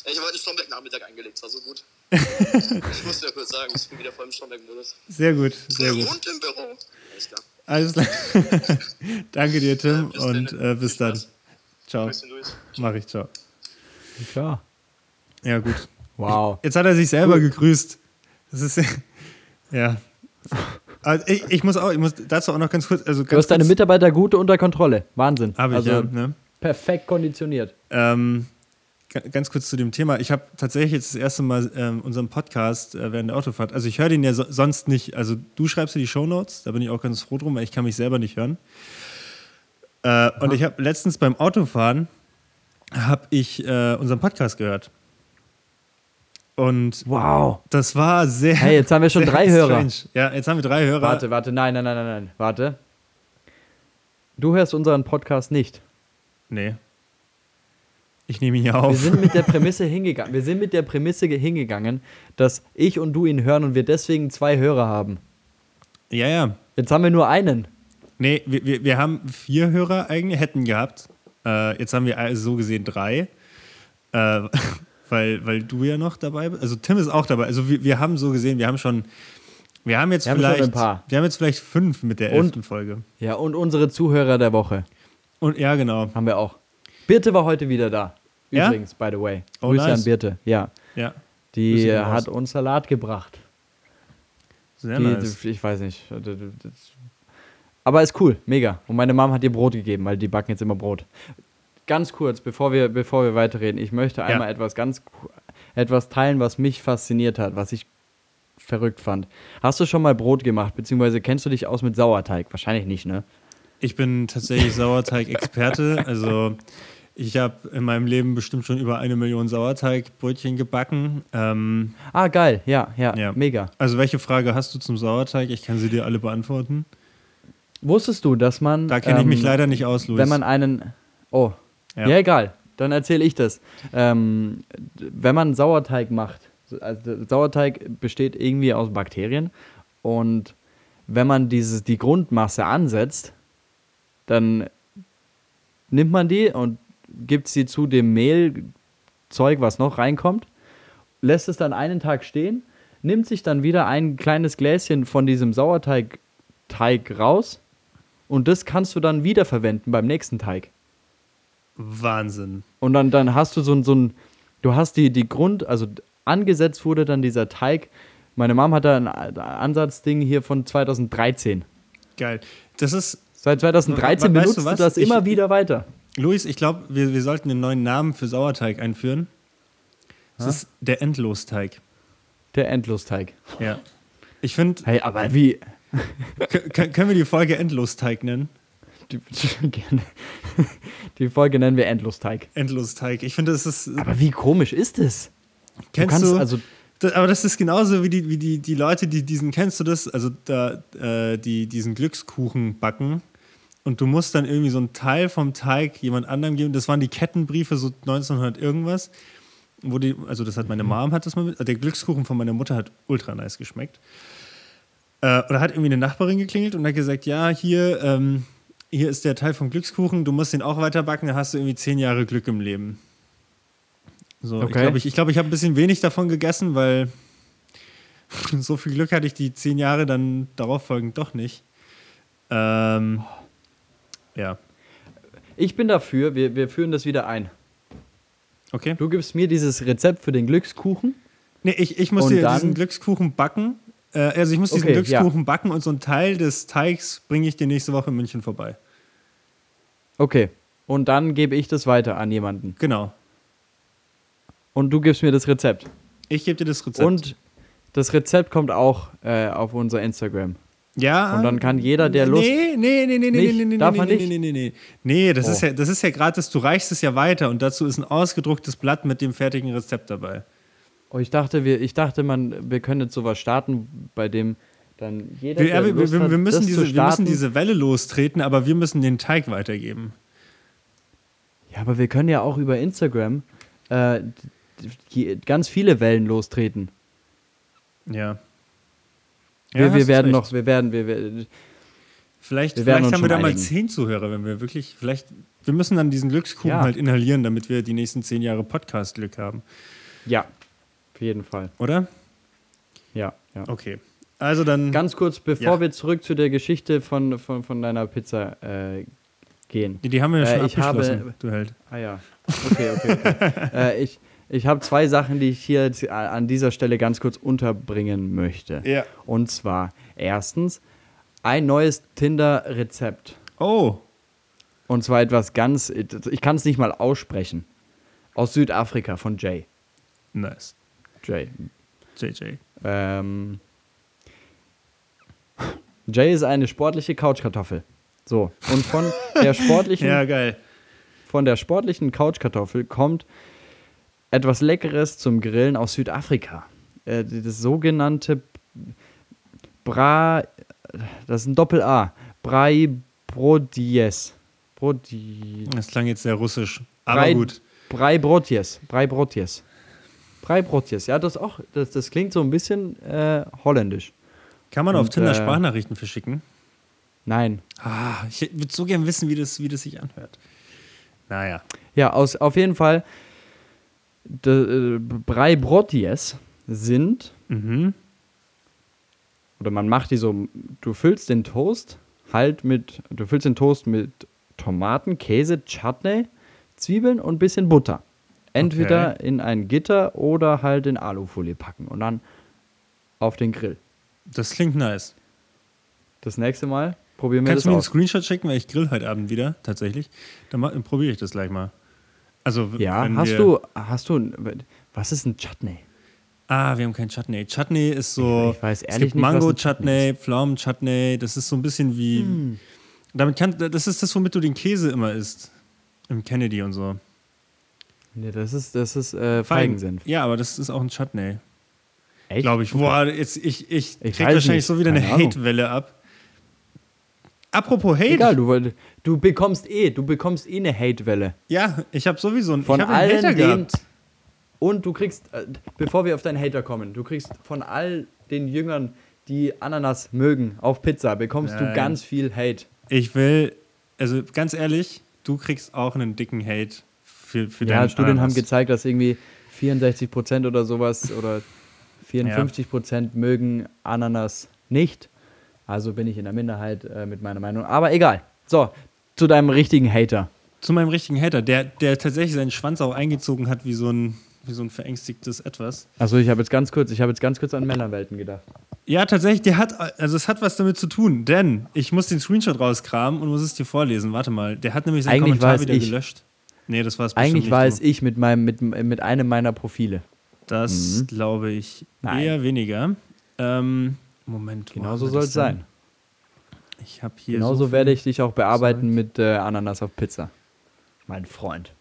Ja, Ich habe heute Stromberg-Nachmittag eingelegt, war so gut. ich muss dir kurz sagen, ich bin wieder voll im Stromberg-Modus. Sehr gut, sehr gut. Und im Büro. Alles klar. Alles klar. Danke dir, Tim, Bis und äh, bis dann. Ciao. Mach ich, ciao. Klar. Ja, gut. Wow. Jetzt hat er sich selber gegrüßt. Das ist ja. Also ich, ich muss auch, ich muss dazu auch noch ganz kurz, also Du ganz hast deine Mitarbeiter gut unter Kontrolle. Wahnsinn. Habe ich also ja. Ne? perfekt konditioniert. Ähm, ga- ganz kurz zu dem Thema. Ich habe tatsächlich jetzt das erste Mal ähm, unseren Podcast äh, während der Autofahrt. Also ich höre den ja so, sonst nicht. Also du schreibst ja die Shownotes, da bin ich auch ganz froh drum, weil ich kann mich selber nicht hören. Äh, und ich habe letztens beim Autofahren habe ich äh, unseren Podcast gehört. Und Wow. das war sehr. Hey, jetzt haben wir schon drei Hörer. strange. Ja, jetzt haben wir drei Hörer. Warte, warte, nein, nein, nein, nein, nein. Warte. Du hörst unseren Podcast nicht. Nee. Ich nehme ihn ja Wir auf. sind mit der Prämisse hingegangen. Wir sind mit der Prämisse ge- hingegangen, dass ich und du ihn hören und wir deswegen zwei Hörer haben. Ja, ja. Jetzt haben wir nur einen. Nee, wir, wir, wir haben vier Hörer eigentlich, hätten gehabt. Äh, jetzt haben wir also so gesehen drei. Äh, weil weil, du ja noch dabei bist. Also Tim ist auch dabei. Also wir, wir haben so gesehen, wir haben schon, wir haben jetzt Wir haben vielleicht, ein paar. wir haben jetzt vielleicht fünf mit der elften Folge. Ja, und unsere Zuhörer der Woche Und ja, genau. haben wir auch. Birte war heute wieder da. Ja? Übrigens, by the way. Oh, Grüße nice. an Birte. Ja. Ja, Die hat uns Salat gebracht. sehr die, nice. Ich weiß nicht. Aber ist cool, mega. Und meine Mom hat ihr Brot gegeben, weil die backen jetzt immer Brot. Ganz kurz, bevor wir, bevor wir weiterreden, ich möchte einmal etwas ganz etwas teilen, was mich fasziniert hat, was ich verrückt fand. Hast du schon mal Brot gemacht, beziehungsweise kennst du dich aus mit Sauerteig? Wahrscheinlich nicht, ne? Ich bin tatsächlich Sauerteig-Experte. Also ich habe in meinem Leben bestimmt schon über eine Million Sauerteigbrötchen gebacken. Ähm, Ah, geil, ja, ja, Ja. mega. also welche Frage hast du zum Sauerteig? Ich kann sie dir alle beantworten. Wusstest du, dass man. Da kenne ich mich ähm, leider nicht aus, Luis. Wenn man einen. Oh. Ja. Ja, egal. Dann erzähle ich das. Ähm, wenn man Sauerteig macht, so- also Sauerteig besteht irgendwie aus Bakterien und wenn man dieses, die Grundmasse ansetzt, dann nimmt man die und gibt sie zu dem Mehlzeug, was noch reinkommt, lässt es dann einen Tag stehen, nimmt sich dann wieder ein kleines Gläschen von diesem Sauerteig Teig raus und das kannst du dann wiederverwenden beim nächsten Teig. Wahnsinn. Und dann, dann hast du so ein, so ein, du hast die, die Grund, also angesetzt wurde dann dieser Teig. Meine Mom hat da ein Ansatzding hier von 2013. Geil. Das ist, Seit 2013 We- we- weißt benutzt du du, das Ich- immer wieder weiter. Luis, ich glaube, wir, wir sollten einen neuen Namen für Sauerteig einführen. Das ist der Endlosteig. Der Endlosteig. Ja. Ich finde, Hey, aber wie? können wir die Folge Endlosteig nennen? Die, gerne. die Folge nennen wir Endlosteig. Endlosteig. Ich finde, das ist. Aber wie komisch ist es? Kennst kannst du? also- das, aber das ist genauso wie die, wie die, die Leute, die diesen, kennst du das? Also da, äh, die diesen Glückskuchen backen und du musst dann irgendwie so einen Teil vom Teig jemand anderem geben. Das waren die Kettenbriefe so 1900 irgendwas. Wo die, also das hat meine Mom hat das mal mit, der Glückskuchen von meiner Mutter hat ultra nice geschmeckt. Äh, oder hat irgendwie eine Nachbarin geklingelt und hat gesagt, ja, hier, ähm, hier ist der Teil vom Glückskuchen, du musst den auch weiter backen, dann hast du irgendwie zehn Jahre Glück im Leben. So, ich Okay. glaube, ich, ich, glaub, ich habe ein bisschen wenig davon gegessen, weil so viel Glück hatte ich die zehn Jahre dann darauf folgend doch nicht. Ähm, ja, Ich bin dafür, wir, wir führen das wieder ein. okay. Du gibst mir dieses Rezept für den Glückskuchen. Nee, ich, ich muss dir diesen Glückskuchen backen. Äh, also ich muss diesen Okay, Glückskuchen backen und so einen Teil des Teigs bringe ich dir nächste Woche in München vorbei. Okay. Und dann gebe ich das weiter an jemanden. Genau. Und du gibst mir das Rezept. Ich gebe dir das Rezept. Und das Rezept kommt auch äh, auf unser Instagram. ja, Und dann kann jeder, der Lust. Nee, nee, nee, nee, nee, nee, nee, Darf nee, nee, nicht? nee, nee, nee. Nee, das Oh. ist ja, das ist ja gratis, du reichst es ja weiter und dazu ist ein ausgedrucktes Blatt mit dem fertigen Rezept dabei. Oh, ich dachte, wir, ich dachte, man, wir können jetzt sowas starten, bei dem dann jeder. Wir, der ja, wir, Lust wir, hat, wir, müssen das diese, zu wir starten, müssen diese Welle lostreten, aber wir müssen den Teig weitergeben. Ja, aber wir können ja auch über Instagram äh, ganz viele Wellen lostreten. Ja. Wir, hast wir du werden recht. noch, wir werden, wir, wir Vielleicht, Wir werden vielleicht haben wir da mal einigen. zehn Zuhörer, wenn wir wirklich, vielleicht, wir müssen dann diesen Glückskuchen Ja. halt inhalieren, damit wir die nächsten zehn Jahre Podcast-Glück haben. ja, auf jeden Fall. Oder? Ja, ja. Okay. Also dann. Ganz kurz, bevor Ja. wir zurück zu der Geschichte von, von, von deiner Pizza äh, gehen. die, die haben wir ja Äh, schon ich abgeschlossen, habe- du Held. Ah ja, okay, okay. okay. äh, ich ich habe zwei Sachen, die ich hier a- an dieser Stelle ganz kurz unterbringen möchte. Ja. Und zwar erstens ein neues Tinder-Rezept. Oh. Und zwar etwas ganz, ich kann es nicht mal aussprechen. Aus Südafrika von Jay. Nice. Jay. JJ. Ähm, Jay ist eine sportliche Couchkartoffel. So. Und von der sportlichen Ja, geil. von der sportlichen Couchkartoffel kommt etwas Leckeres zum Grillen aus Südafrika. Äh, das sogenannte Bra, das ist ein Doppel-A. Brai Brodies. Brodi, Das klang jetzt sehr russisch. Aber Brei, gut. Brei Brotjes. Brei Brotjes. Brei Brotjes. Ja, das auch. Das, das klingt so ein bisschen äh, holländisch. Kann man auf Und, Tinder äh, Sprachnachrichten verschicken? Nein. Ah, ich würde so gern wissen, wie das, wie das sich anhört. Naja. Ja, aus, auf jeden Fall De, äh, Brei Brotjes sind, Mhm. oder man macht die so, du füllst den Toast halt mit, du füllst den Toast mit Tomaten, Käse, Chutney, Zwiebeln und ein bisschen Butter. Entweder in ein Gitter oder halt in Alufolie packen und dann auf den Grill. Das klingt nice. Das nächste Mal probieren wir Kannst du mir einen das aus. Screenshot schicken, weil ich grill heute Abend wieder, tatsächlich. Dann, probiere ich das gleich mal. Also, Ja, hast du, hast du, was ist ein Chutney? Ah, wir haben kein Chutney. Chutney ist so. Ich weiß es ehrlich gibt nicht, was ein Mango-Chutney, Pflaumen-Chutney. Das ist so ein bisschen wie. Hm. Damit kann, das ist das, womit du den Käse immer isst. Im Kennedy und so. Nee, das ist, das ist äh, Feigensenf. Ja, aber das ist auch ein Chutney. Echt? Glaube ich. Boah, jetzt, ich, ich, Ich krieg wahrscheinlich nicht. so wieder eine Keine Ahnung. Hate-Welle ab. Apropos Hate. Egal, du, du bekommst eh, du bekommst eh eine Hate-Welle. Ja, ich habe sowieso einen, Von ich hab allen Hater den, gehabt. Und du kriegst, äh, bevor wir auf deinen Hater kommen, du kriegst von all den Jüngern, die Ananas mögen, auf Pizza, bekommst du Nein. ganz viel Hate. Ich will, also ganz ehrlich, du kriegst auch einen dicken Hate für, für Ja, deinen Studien haben Ananas. gezeigt, dass irgendwie 64% oder sowas oder 54% mögen Ananas nicht. Also bin ich in der Minderheit äh, mit meiner Meinung. Aber egal. So, zu deinem richtigen Hater. Zu meinem richtigen Hater, der, der tatsächlich seinen Schwanz auch eingezogen hat wie so ein, wie so ein verängstigtes Etwas. Also ich habe jetzt ganz kurz, ich habe jetzt ganz kurz an Männerwelten gedacht. Ja, tatsächlich, der hat, also es hat was damit zu tun, denn ich muss den Screenshot rauskramen und muss es dir vorlesen. Warte mal, der hat nämlich seinen Eigentlich Kommentar war es wieder ich. gelöscht. Nee, das war es Eigentlich war es ich mit, meinem, mit, mit einem meiner Profile. Das glaube ich Nein. eher weniger. Ähm, Moment. Genauso soll es sein. Ich habe hier. Genauso so werde ich dich auch bearbeiten mit äh, Ananas auf Pizza. Mein Freund.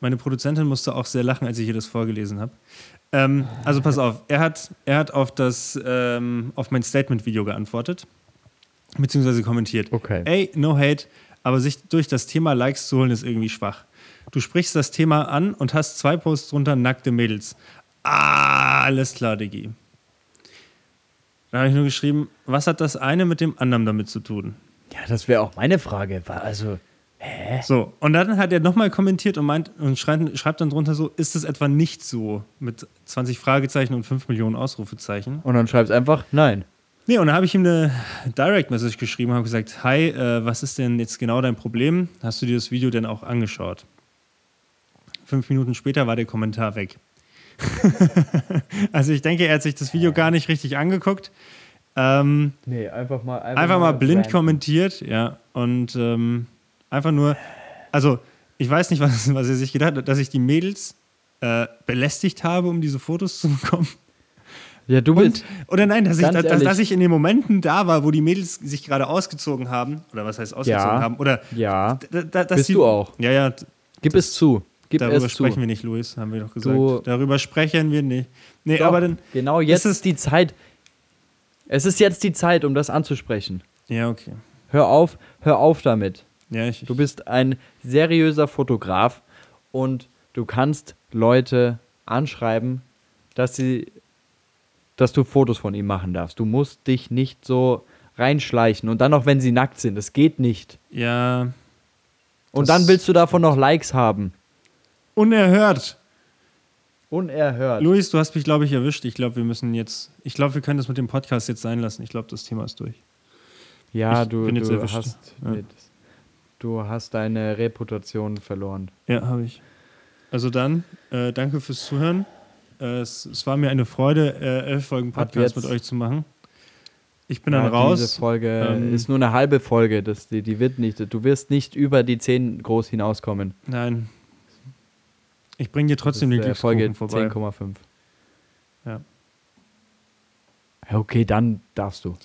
Meine Produzentin musste auch sehr lachen, als ich ihr das vorgelesen habe. Ähm, also pass auf, er hat, er hat auf, das, ähm, auf mein Statement-Video geantwortet, beziehungsweise kommentiert. Okay. Ey, no hate, aber sich durch das Thema Likes zu holen ist irgendwie schwach. Du sprichst das Thema an und hast zwei Posts drunter nackte Mädels. Ah, alles klar, Diggi. Da habe ich nur geschrieben, was hat das eine mit dem anderen damit zu tun? Ja, das wäre auch meine Frage. Also, So, und dann hat er nochmal kommentiert und meint und schreibt, schreibt dann drunter so, ist es etwa nicht so mit 20 Fragezeichen und 5 Millionen Ausrufezeichen? und dann schreibst einfach nein. Nee, und dann habe ich ihm eine Direct Message geschrieben und habe gesagt, hi, äh, was ist denn jetzt genau dein Problem? Hast du dir das Video denn auch angeschaut? Fünf Minuten später war der Kommentar weg. also ich denke, er hat sich das Video gar nicht richtig angeguckt. Ähm, Nee, einfach mal. Einfach, einfach mal blind random. kommentiert, ja. Und ähm, einfach nur, also ich weiß nicht, was, was er sich gedacht hat, dass ich die Mädels äh, belästigt habe, um diese Fotos zu bekommen. Ja, du bist. oder nein, dass ich, dass, dass ich in den Momenten da war, wo die Mädels sich gerade ausgezogen haben, oder was heißt ausgezogen Ja. haben, oder Ja. da, da, dass Bist die, du auch. Ja, ja, Gib es zu. Gib darüber es zu. sprechen wir nicht, Luis, haben wir doch gesagt. Du- darüber sprechen wir nicht. Nee, Doch, aber dann, genau jetzt ist die Zeit. Es ist jetzt die Zeit, um das anzusprechen. ja, okay. Hör auf, hör auf damit. Ja, ich, Du bist ein seriöser Fotograf und du kannst Leute anschreiben, dass sie, dass du Fotos von ihm machen darfst. Du musst dich nicht so reinschleichen und dann noch, wenn sie nackt sind. Das geht nicht. ja, Und dann willst du davon noch Likes haben. Unerhört. Unerhört. Luis, du hast mich, glaube ich, erwischt. Ich glaube, wir müssen jetzt, ich glaube, wir können das mit dem Podcast jetzt sein lassen. Ich glaube, das Thema ist durch. Ja, Ich du, du erwischt. hast Ja. mit, du hast deine Reputation verloren. Ja, habe ich. Also dann, äh, danke fürs Zuhören. Äh, es, es war mir eine Freude, äh, elf Folgen Podcast mit euch zu machen. Ich bin dann Ja, raus. Diese Folge Ähm, ist nur eine halbe Folge. Das, die, die wird nicht. Du wirst nicht über die 10 groß hinauskommen. Nein. Ich bringe dir Das trotzdem den ist, äh, Folge Glückskuchen vorbei. 10,5. Ja. Okay, dann darfst du.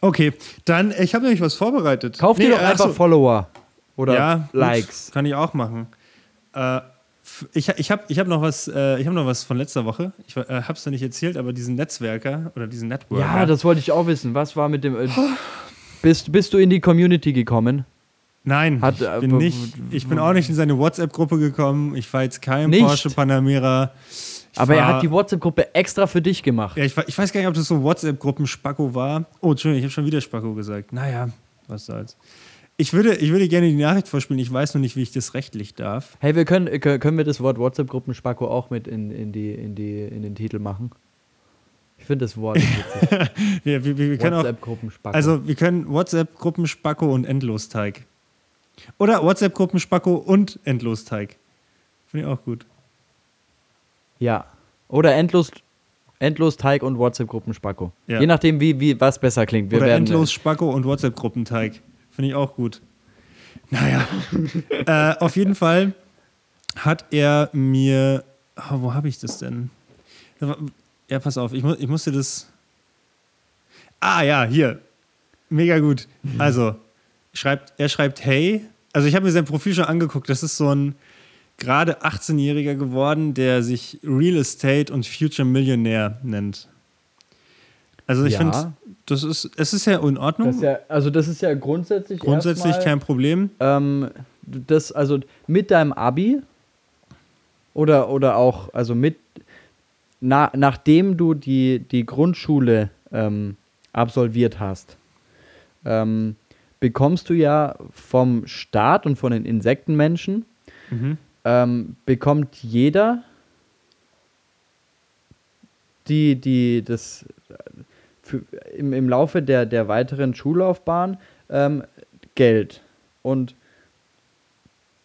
Okay, dann, ich habe nämlich was vorbereitet. Kauf dir Nee, doch ach einfach so. Follower. Oder ja, gut, Likes. Kann ich auch machen. Äh, ich ich habe ich hab noch, was, äh, ich hab noch was von letzter Woche. Ich äh, habe es ja nicht erzählt, aber diesen Netzwerker oder diesen Networker. Ja, das wollte ich auch wissen. Was war mit dem. Äh, bist, bist du in die Community gekommen? Nein, Hat, ich, äh, bin w- nicht, ich bin auch nicht in seine WhatsApp-Gruppe gekommen. Ich fahre jetzt kein Nicht? Porsche Panamera. Ich Aber er fahr- hat die WhatsApp-Gruppe extra für dich gemacht. Ja, ich, ich weiß gar nicht, ob das so WhatsApp-Gruppen-Spacko war. Oh, Entschuldigung, ich habe schon wieder Spacko gesagt. Naja, was soll's. Ich würde, ich würde gerne die Nachricht vorspielen, ich weiß nur nicht, wie ich das rechtlich darf. Hey, wir können, können wir das Wort WhatsApp-Gruppen-Spacko auch mit in, in, die, in, die, in den Titel machen? Ich finde das Wort witzig. Wir, wir, wir können auch, WhatsApp-Gruppen-Spacko. also wir können WhatsApp-Gruppen Spacko und Endlosteig. Oder WhatsApp-Gruppen Spacko und Endlosteig. Finde ich auch gut. ja. Oder endlos, endlos Teig und WhatsApp-Gruppen Spacko. Ja. Je nachdem, wie, wie was besser klingt. Wir Oder werden, Endlos Spacko und WhatsApp-Gruppenteig. Finde ich auch gut. Naja, äh, auf jeden Fall hat er mir. Oh, wo habe ich das denn? Ja, pass auf, ich, mu ich musste das. Ah ja, hier. Mega gut. Also, schreibt, er schreibt Hey. Also, ich habe mir sein Profil schon angeguckt. Das ist so ein gerade 18-Jähriger geworden, der sich Real Estate und Future Millionaire nennt. Also, ich Ja. finde, das ist, es ist ja in Ordnung. Das ja, also das ist ja grundsätzlich Grundsätzlich erstmal, kein Problem. ähm, das also mit deinem Abi oder oder auch also mit na, nachdem du die die Grundschule ähm, absolviert hast ähm, bekommst du ja vom Staat und von den Insektenmenschen Mhm. ähm, bekommt jeder die die das für, im, im Laufe der, der weiteren Schullaufbahn ähm, Geld. Und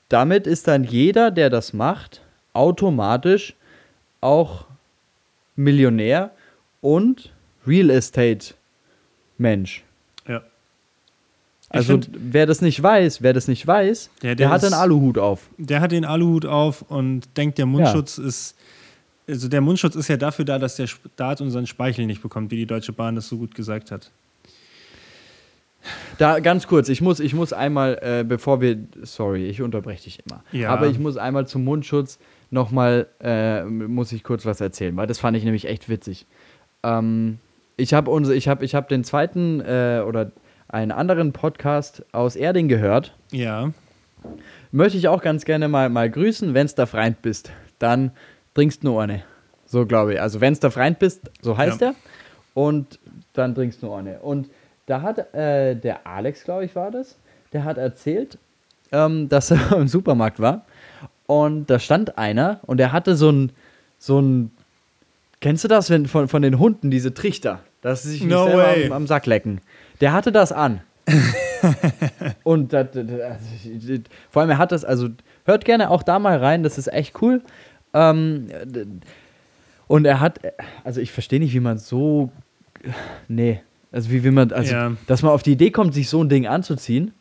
damit ist dann jeder, der das macht, automatisch auch Millionär und Real Estate Mensch. Ja. Also find- wer das nicht weiß, wer das nicht weiß, Der- der, der hat ist- einen Aluhut auf. Der hat den Aluhut auf und denkt, der Mundschutz ist. Also der Mundschutz ist ja dafür da, dass der Staat unseren Speichel nicht bekommt, wie die Deutsche Bahn das so gut gesagt hat. Da ganz kurz, ich muss, ich muss einmal, äh, bevor wir, sorry, ich unterbreche dich immer, Ja. aber ich muss einmal zum Mundschutz nochmal, äh, muss ich kurz was erzählen, weil das fand ich nämlich echt witzig. Ähm, ich habe unser, ich habe den zweiten äh, oder einen anderen Podcast aus Erding gehört. Ja. Möchte ich auch ganz gerne mal, mal grüßen, wenn's da Freund bist, dann trinkst nur eine. So glaube ich. Also wenn's da Freund bist, so heißt Ja. er. Und dann trinkst nur eine. Und da hat äh, der Alex, glaube ich, war das, der hat erzählt, ähm, dass er im Supermarkt war. Und da stand einer und der hatte so ein, so ein, kennst du das, wenn von, von den Hunden, diese Trichter, dass sie sich nicht No selber way. am, am Sack lecken. Der hatte das an. und das, das, vor allem, er hat das, also hört gerne auch da mal rein, das ist echt cool. Ähm, und er hat, also ich verstehe nicht, wie man so, nee, also wie, wie man, also, Ja. dass man auf die Idee kommt, sich so ein Ding anzuziehen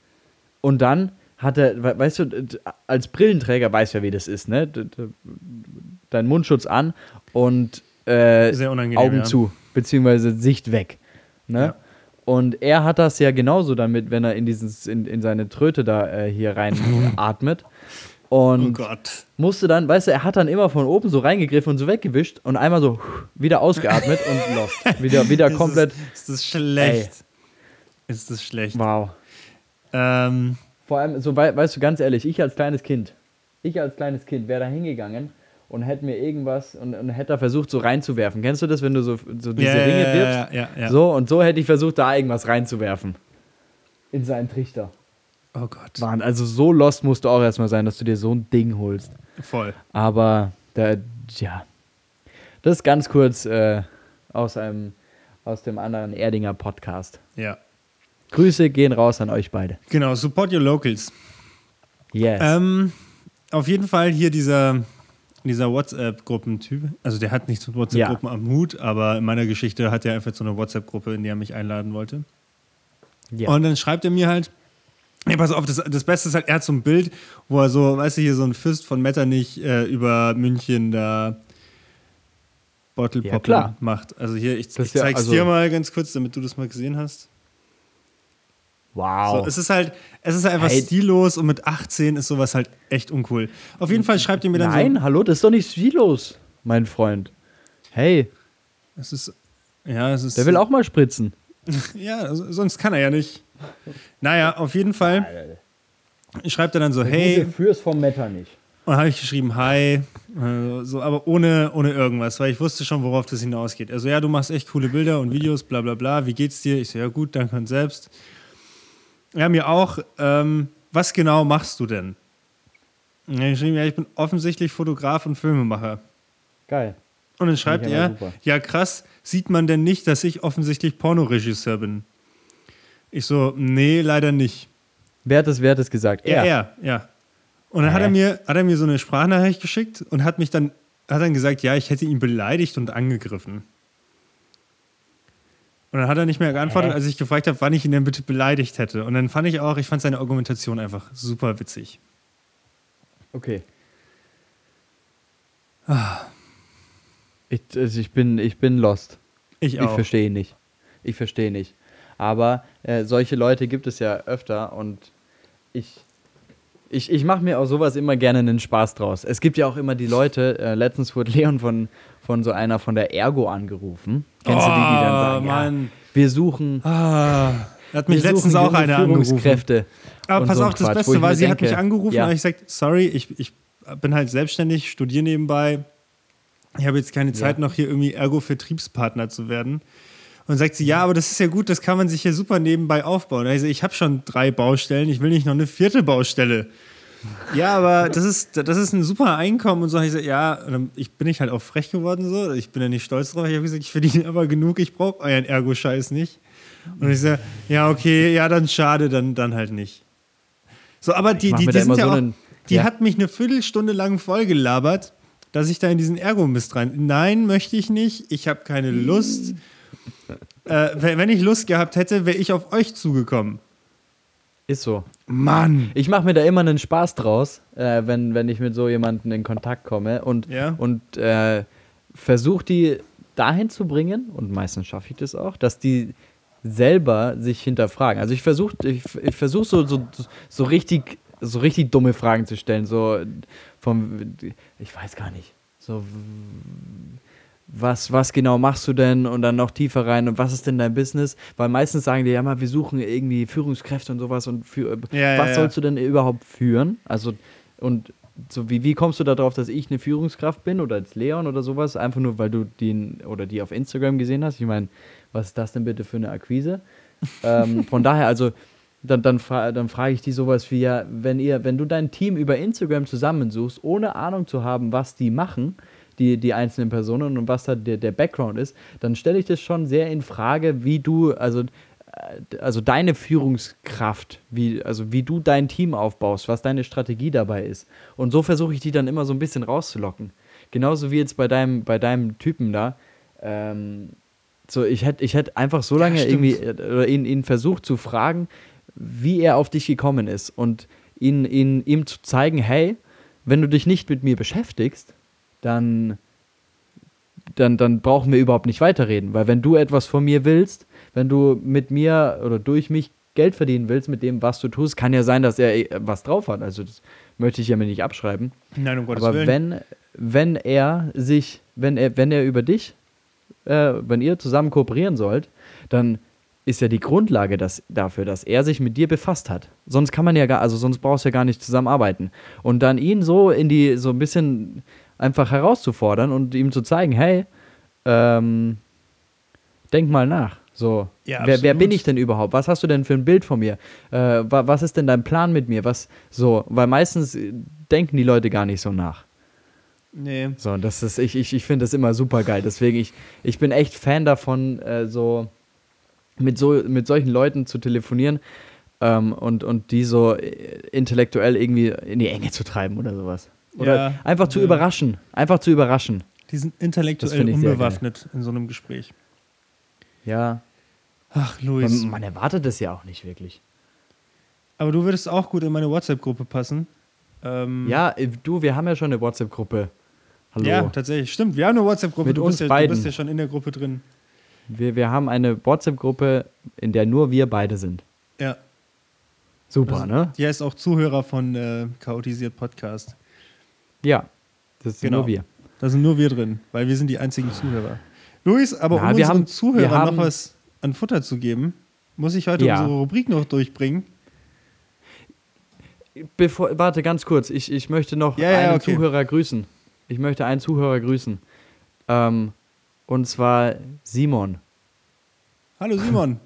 und dann hat er, we- weißt du, als Brillenträger weiß ja, wie das ist, ne? D- d- Dein Mundschutz an und äh. Augen ja. zu, beziehungsweise Sicht weg. Ne? Ja. Und er hat das ja genauso damit, wenn er in, dieses, in, in seine Tröte da äh, hier rein atmet. Oh Und Gott. musste dann, weißt du, er hat dann immer von oben so reingegriffen und so weggewischt und einmal so wieder ausgeatmet und lost. Wieder, wieder Ist komplett. Das, ist das schlecht? Ist das schlecht? Wow. Ähm, Vor allem, so wei- weißt du, ganz ehrlich, ich als kleines Kind, ich als kleines Kind wäre da hingegangen und hätte mir irgendwas und, und hätte da versucht, so reinzuwerfen. Kennst du das, wenn du so, so diese ja, Ringe ja, wirfst? Ja, ja, ja. So, und so hätte ich versucht, da irgendwas reinzuwerfen. In seinen Trichter. Oh Gott. Mann, also so lost musst du auch erstmal sein, dass du dir so ein Ding holst. Voll. Aber, da, ja. Das ist ganz kurz äh, aus, einem, aus dem anderen Erdinger Podcast. Ja. Grüße gehen raus an euch beide. Genau, support your locals. Yes. Ähm, auf jeden Fall hier dieser, dieser WhatsApp-Gruppentyp. Also der hat nichts mit WhatsApp-Gruppen am Hut, aber in meiner Geschichte hat er einfach so eine WhatsApp-Gruppe, in die er mich einladen wollte. ja. Und dann schreibt er mir halt, ja, pass auf, das, das Beste ist halt, er hat so ein Bild, wo er so, weißt du, hier so ein Fist von Metternich äh, über München da Bottle Ja, Pop klar. macht. Also hier, ich, ich ja, zeig's also- dir mal ganz kurz, damit du das mal gesehen hast. Wow. So, es ist halt, es ist einfach Hey. stillos und mit 18 ist sowas halt echt uncool. Auf jeden Fall schreibt ihr mir dann Nein, hallo, das ist doch nicht stilos, mein Freund. Hey, so, es ist, ja, es ist, der will auch mal spritzen. ja, also, sonst kann er ja nicht. Naja, auf jeden Fall schreibt er dann so, hey, fürs vom Metter nicht. Und dann habe ich geschrieben, hi, äh, so, aber ohne, ohne irgendwas, weil ich wusste schon, worauf das hinausgeht. Also, ja, du machst echt coole Bilder und Videos, bla bla bla. Wie geht's dir? Ich so, ja, gut, danke und selbst. Ja, mir auch. Ähm, was genau machst du denn? Und er hat geschrieben, ja, ich bin offensichtlich Fotograf und Filmemacher. Geil. Und dann schreibt er, ja krass, sieht man denn nicht, dass ich offensichtlich Pornoregisseur bin? Ich so, nee, leider nicht. Wer hat das, wer hat das gesagt? Ja, er, ja. Und dann hat er, mir, hat er mir so eine Sprachnachricht geschickt und hat mich dann, hat dann gesagt, ja, ich hätte ihn beleidigt und angegriffen. Und dann hat er nicht mehr geantwortet, als ich gefragt habe, wann ich ihn denn bitte beleidigt hätte. Und dann fand ich auch, ich fand seine Argumentation einfach super witzig. Okay. Ah. Ich, also ich, bin, ich bin lost. Ich Ich auch. verstehe nicht. Ich verstehe nicht. Aber äh, solche Leute gibt es ja öfter und ich, ich, ich mache mir aus sowas immer gerne einen Spaß draus. Es gibt ja auch immer die Leute, äh, letztens wurde Leon von, von so einer von der Ergo angerufen. Kennst du die, die dann sagen, Oh, Mann. ja, wir suchen, Ah, er hat mich letztens auch junge eine angerufen. Aber pass so auf, das Quatsch, Beste war, sie hat denke, mich angerufen ja. und ich gesagt, sorry, ich, ich bin halt selbstständig, studiere nebenbei. Ich habe jetzt keine Zeit, noch hier irgendwie Ergo-Vertriebspartner zu werden. Und sagt sie, ja, aber das ist ja gut, das kann man sich ja super nebenbei aufbauen. Also ich habe schon drei Baustellen, ich will nicht noch eine vierte Baustelle. Ja, aber das ist, das ist ein super Einkommen und so. Ich so, ja, und dann ich bin ich halt auch frech geworden so. Ich bin ja nicht stolz drauf. Ich habe gesagt, ich verdiene aber genug, ich brauche euren Ergo-Scheiß nicht. Und ich so, ja, okay, ja, dann schade, dann, dann halt nicht. So, aber die, die, die sind ja so auch, die ja. hat mich eine Viertelstunde lang vollgelabert, dass ich da in diesen Ergo-Mist rein. Nein, möchte ich nicht. Ich habe keine Lust. Äh, wenn ich Lust gehabt hätte, wäre ich auf euch zugekommen. Ist so. Mann. Ich mache mir da immer einen Spaß draus, äh, wenn, wenn ich mit so jemandem in Kontakt komme und, Ja. und äh, versuche die dahin zu bringen, und meistens schaffe ich das auch, dass die selber sich hinterfragen. Also ich versuche ich, ich versuch so, so, so, richtig, so richtig dumme Fragen zu stellen, so vom, ich weiß gar nicht, so was, was genau machst du denn und dann noch tiefer rein und was ist denn dein Business? Weil meistens sagen die ja mal, wir suchen irgendwie Führungskräfte und sowas und für, Ja, ja, was ja. sollst du denn überhaupt führen? Also und so wie, wie kommst du darauf, dass ich eine Führungskraft bin oder als Leon oder sowas? Einfach nur, weil du den oder die auf Instagram gesehen hast. Ich meine, was ist das denn bitte für eine Akquise? ähm, von daher, also dann, dann, fra dann frage ich die sowas wie, ja, wenn ihr, wenn du dein Team über Instagram zusammensuchst, ohne Ahnung zu haben, was die machen, die, die einzelnen Personen und was da der, der Background ist, dann stelle ich das schon sehr in Frage, wie du, also, äh, also deine Führungskraft, wie, also wie du dein Team aufbaust, was deine Strategie dabei ist. Und so versuche ich die dann immer so ein bisschen rauszulocken. Genauso wie jetzt bei deinem, bei deinem Typen da. Ähm, so, ich hätte ich hätt einfach so lange stimmt. irgendwie äh, oder ihn, ihn versucht zu fragen, wie er auf dich gekommen ist und ihn, ihn, ihm zu zeigen, hey, wenn du dich nicht mit mir beschäftigst, dann, dann, dann brauchen wir überhaupt nicht weiterreden. Weil wenn du etwas von mir willst, wenn du mit mir oder durch mich Geld verdienen willst mit dem, was du tust, kann ja sein, dass er eh was drauf hat. Also das möchte ich ja mir nicht abschreiben. Nein, um Gottes Aber Willen. wenn, wenn er sich, wenn er, wenn er über dich, äh, wenn ihr zusammen kooperieren sollt, dann ist ja die Grundlage dass, dafür, dass er sich mit dir befasst hat. Sonst kann man ja gar, also sonst brauchst du ja gar nicht zusammenarbeiten. Und dann ihn so in die, so ein bisschen einfach herauszufordern und ihm zu zeigen, hey, ähm, denk mal nach. So, Ja, wer, wer bin ich denn überhaupt? Was hast du denn für ein Bild von mir? Äh, wa, was ist denn dein Plan mit mir? Was so, weil meistens äh, denken die Leute gar nicht so nach. nee. So, und das ist, ich, ich, ich finde das immer super geil. Deswegen, ich, ich bin echt Fan davon, äh, so mit, so mit solchen Leuten zu telefonieren ähm, und, und die so äh, intellektuell irgendwie in die Enge zu treiben oder sowas. Oder Ja, einfach zu ja. überraschen. Einfach zu überraschen. Die sind intellektuell unbewaffnet in so einem Gespräch. Ja. Ach, Man, Luis. man erwartet das ja auch nicht wirklich. Aber du würdest auch gut in meine WhatsApp-Gruppe passen. Ähm, Ja, äh, du, wir haben ja schon eine WhatsApp-Gruppe. Hallo. Ja, tatsächlich. Stimmt, wir haben eine WhatsApp-Gruppe. Mit du, uns ja, du bist ja schon in der Gruppe drin. Wir, wir haben eine WhatsApp-Gruppe, in der nur wir beide sind. Ja. Super, Also, ne? Die heißt auch Zuhörer von äh, Chaotisiert Podcast. Ja. Das sind Genau. nur wir. Da sind nur wir drin, weil wir sind die einzigen Zuhörer. Luis, aber Ja, um unseren haben- Zuhörern haben- noch was an Futter zu geben, muss ich heute Ja. unsere Rubrik noch durchbringen. Bevor, warte, ganz kurz. Ich, ich möchte noch Ja, ja, einen okay. Zuhörer grüßen. Ich möchte einen Zuhörer grüßen. Ähm, und zwar Simon. Hallo Simon.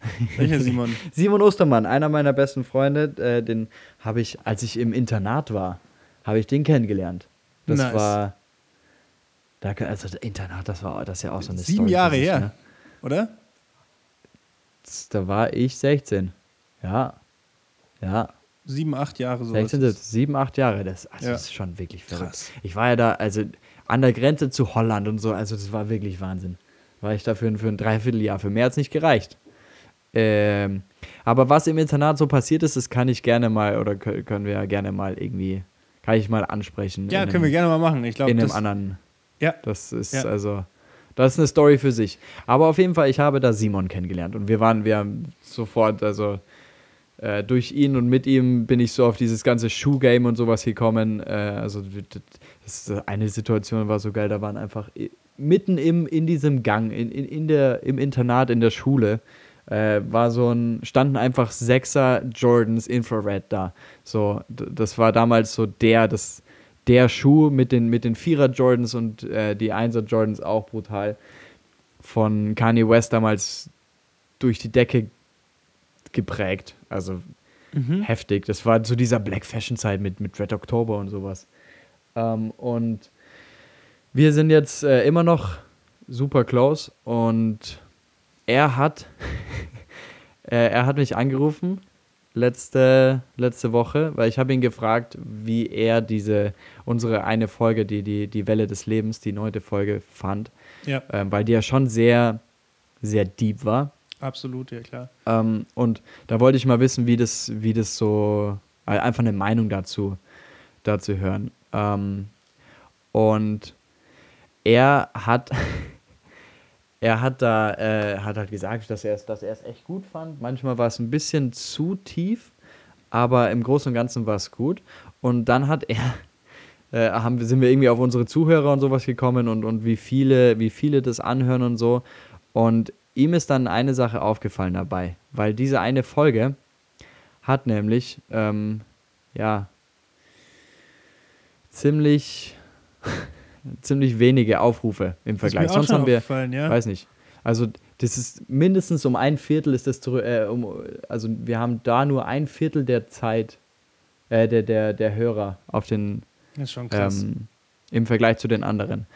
Welcher Simon? Simon Ostermann, einer meiner besten Freunde, äh, den habe ich, als ich im Internat war, habe ich den kennengelernt. Das Nice. war, da, also das Internat, das war das ist ja auch so eine Sieben Story Jahre sich, her, Ne? oder? Da war ich 16. Ja. Ja. Sieben, acht Jahre so. 16, 17, 7, 8 Jahre. Das, also Ja. das ist schon wirklich verrückt. Krass. Ich war ja da, also an der Grenze zu Holland und so, also das war wirklich Wahnsinn. War ich da für, ein- für ein Dreivierteljahr. Für mehr hat es nicht gereicht. Ähm, aber was im Internat so passiert ist, das kann ich gerne mal, oder kö- können wir ja gerne mal irgendwie, kann ich mal ansprechen. Ja, können wir einem, gerne mal machen. Ich glaube, in einem das. anderen. Ja. Das ist Ja. also, das ist eine Story für sich. Aber auf jeden Fall, ich habe da Simon kennengelernt und wir waren, wir haben sofort, also äh, durch ihn und mit ihm bin ich so auf dieses ganze Shoe-Game und sowas gekommen. Äh, also das eine Situation war so geil, da waren einfach mitten im, in diesem Gang, in, in, in der, im Internat, in der Schule, äh, war so ein, standen einfach Sechser Jordans Infrared da. So, das war damals so der, das, der Schuh mit den, mit den Vierer Jordans und äh, die Einser Jordans auch brutal. Von Kanye West damals durch die Decke geprägt. Also Mhm. heftig. Das war zu dieser Black Fashion Zeit mit, mit Red October und sowas. Ähm, und wir sind jetzt äh, immer noch super close und er hat, äh, er hat mich angerufen letzte, letzte Woche, weil ich habe ihn gefragt, wie er diese, unsere eine Folge, die, die, die Welle des Lebens, die neunte Folge fand, Ja, ähm, weil die ja schon sehr, sehr deep war. absolut, ja klar. Ähm, und da wollte ich mal wissen, wie das, wie das so, äh, einfach eine Meinung dazu, dazu hören. Ähm, und er hat, er hat da, äh, hat halt gesagt, dass er es, dass er es echt gut fand. Manchmal war es ein bisschen zu tief, aber im Großen und Ganzen war es gut. Und dann hat er, äh, haben, sind wir irgendwie auf unsere Zuhörer und sowas gekommen und, und wie viele, wie viele das anhören und so. Und ihm ist dann eine Sache aufgefallen dabei, weil diese eine Folge hat nämlich, ähm, ja, ziemlich, ziemlich wenige Aufrufe im Vergleich. Sonst haben wir, ja. weiß nicht. Also das ist mindestens um ein Viertel ist das zurück, äh, um, also wir haben da nur ein Viertel der Zeit, äh, der, der, der Hörer auf den, Das ist schon krass. ähm, im Vergleich zu den anderen.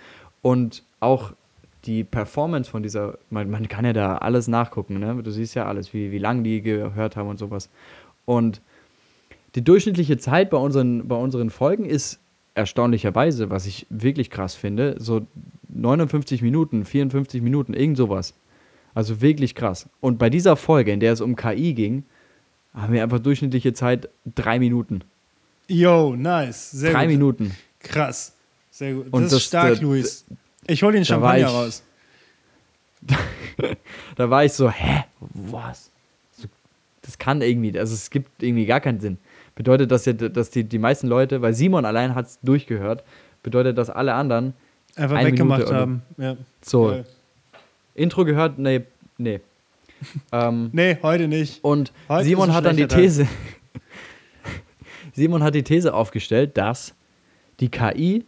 Und auch die Performance von dieser, man, man kann ja da alles nachgucken, ne? Du siehst ja alles, wie, wie lange die gehört haben und sowas. Und die durchschnittliche Zeit bei unseren, bei unseren Folgen ist erstaunlicherweise, was ich wirklich krass finde, so 59 Minuten, 54 Minuten, irgend sowas. Also wirklich krass. Und bei dieser Folge, in der es um KI ging, haben wir einfach durchschnittliche Zeit drei Minuten. Yo, nice. Sehr drei gut. Minuten. Krass. Sehr gut. Und das, das- ist stark, das- Luis. Ich hol den da Champagner ich- raus. Da war ich so, hä? Was? Das kann irgendwie, also es gibt irgendwie gar keinen Sinn. Bedeutet das ja, dass die, die meisten Leute, weil Simon allein hat es durchgehört, bedeutet, dass alle anderen Einfach Eine weggemacht Minute haben. Ja. so Geil. Intro gehört, nee, nee. ähm, Nee, heute nicht. und Heute Simon hat dann die. These, Simon hat die These aufgestellt, dass die KI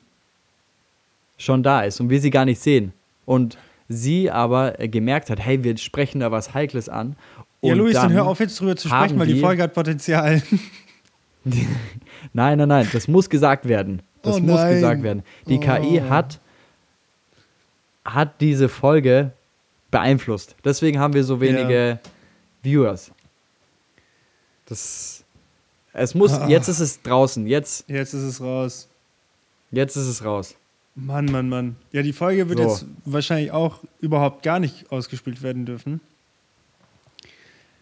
schon da ist und wir sie gar nicht sehen. Und sie aber äh, gemerkt hat, hey, wir sprechen da was Heikles an. Ja, Luis, dann, dann hör auf jetzt drüber zu sprechen, weil die, die- Folge hat Potenzial. Nein, nein, nein, das muss gesagt werden. Das Oh muss gesagt werden. Die KI Oh. hat, hat diese Folge beeinflusst. Deswegen haben wir so wenige Viewers. Das. Es muss, Ah. jetzt ist es draußen, jetzt, Jetzt ist es raus. jetzt ist es raus. Mann, Mann, Mann. Ja, die Folge wird So. jetzt wahrscheinlich auch überhaupt gar nicht ausgespielt werden dürfen.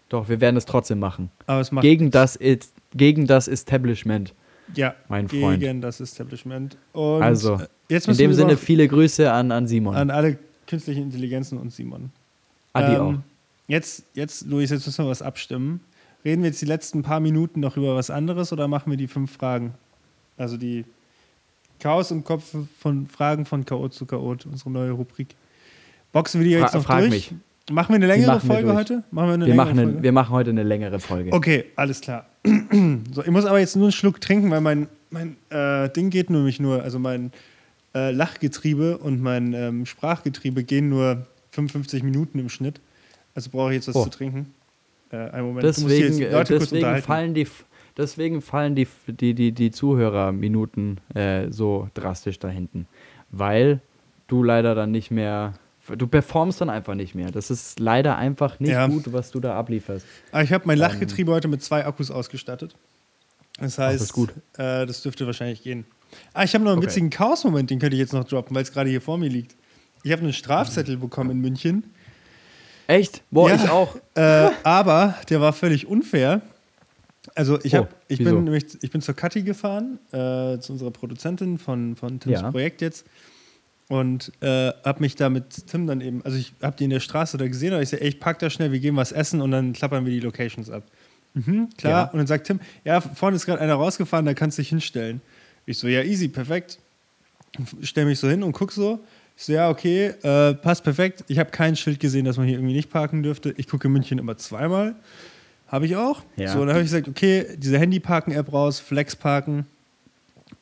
Doch, wir werden es trotzdem machen. Aber es macht Gegen das, ist, gegen das Establishment. ja, mein gegen Freund. das Establishment. Und Also, äh, In dem Sinne viele Grüße an, an Simon. an alle künstlichen Intelligenzen und Simon. Adi Ähm, auch. Jetzt, jetzt, Luis, jetzt müssen wir was abstimmen. Reden wir jetzt die letzten paar Minuten noch über was anderes oder machen wir die fünf Fragen? Also die Chaos im Kopf von Fragen von Chaot zu Chaot, unsere neue Rubrik. Boxen wir die Fra- jetzt noch frag durch? mich. Machen wir eine längere machen Folge heute? Machen wir eine Wir längere machen, eine, Folge? wir machen heute eine längere Folge. Okay, alles klar. so, ich muss aber jetzt nur einen Schluck trinken, weil mein, mein äh, Ding geht nämlich nur, also mein äh, Lachgetriebe und mein ähm, Sprachgetriebe gehen nur 55 Minuten im Schnitt. Also brauche ich jetzt was Oh. zu trinken. Äh, einen Moment. Deswegen, deswegen fallen die, deswegen fallen die, die, die, die Zuhörerminuten äh, so drastisch da hinten. Weil du leider dann nicht mehr, du performst dann einfach nicht mehr. Das ist leider einfach nicht Ja. gut, was du da ablieferst. Aber ich habe mein Lachgetriebe heute mit zwei Akkus ausgestattet. Das heißt, das gut. Äh, das dürfte wahrscheinlich gehen. Ah, ich habe noch einen Okay. witzigen Chaos-Moment, den könnte ich jetzt noch droppen, weil es gerade hier vor mir liegt. Ich habe einen Strafzettel bekommen in München. Echt? Boah, Ja. ich auch. Äh, aber der war völlig unfair. Also ich, Oh, hab, ich, wieso? bin, nämlich, ich bin zur Kathi gefahren, äh, zu unserer Produzentin von, von Tims Ja. Projekt jetzt. Und äh, habe mich da mit Tim dann eben, also ich habe die in der Straße da gesehen, und ich sage, ey, ich pack da schnell, wir gehen was essen und dann klappern wir die Locations ab. Mhm, klar. Ja. Und dann sagt Tim, ja, vorne ist gerade einer rausgefahren, da kannst du dich hinstellen. Ich so, ja, easy, perfekt. Stell mich so hin und guck so. Ich so, ja, okay, äh, passt perfekt. Ich habe kein Schild gesehen, dass man hier irgendwie nicht parken dürfte. Ich gucke in München immer zweimal. Habe ich auch. Ja. So, dann habe ich gesagt, okay, diese Handy-Parken-App raus, Flex parken.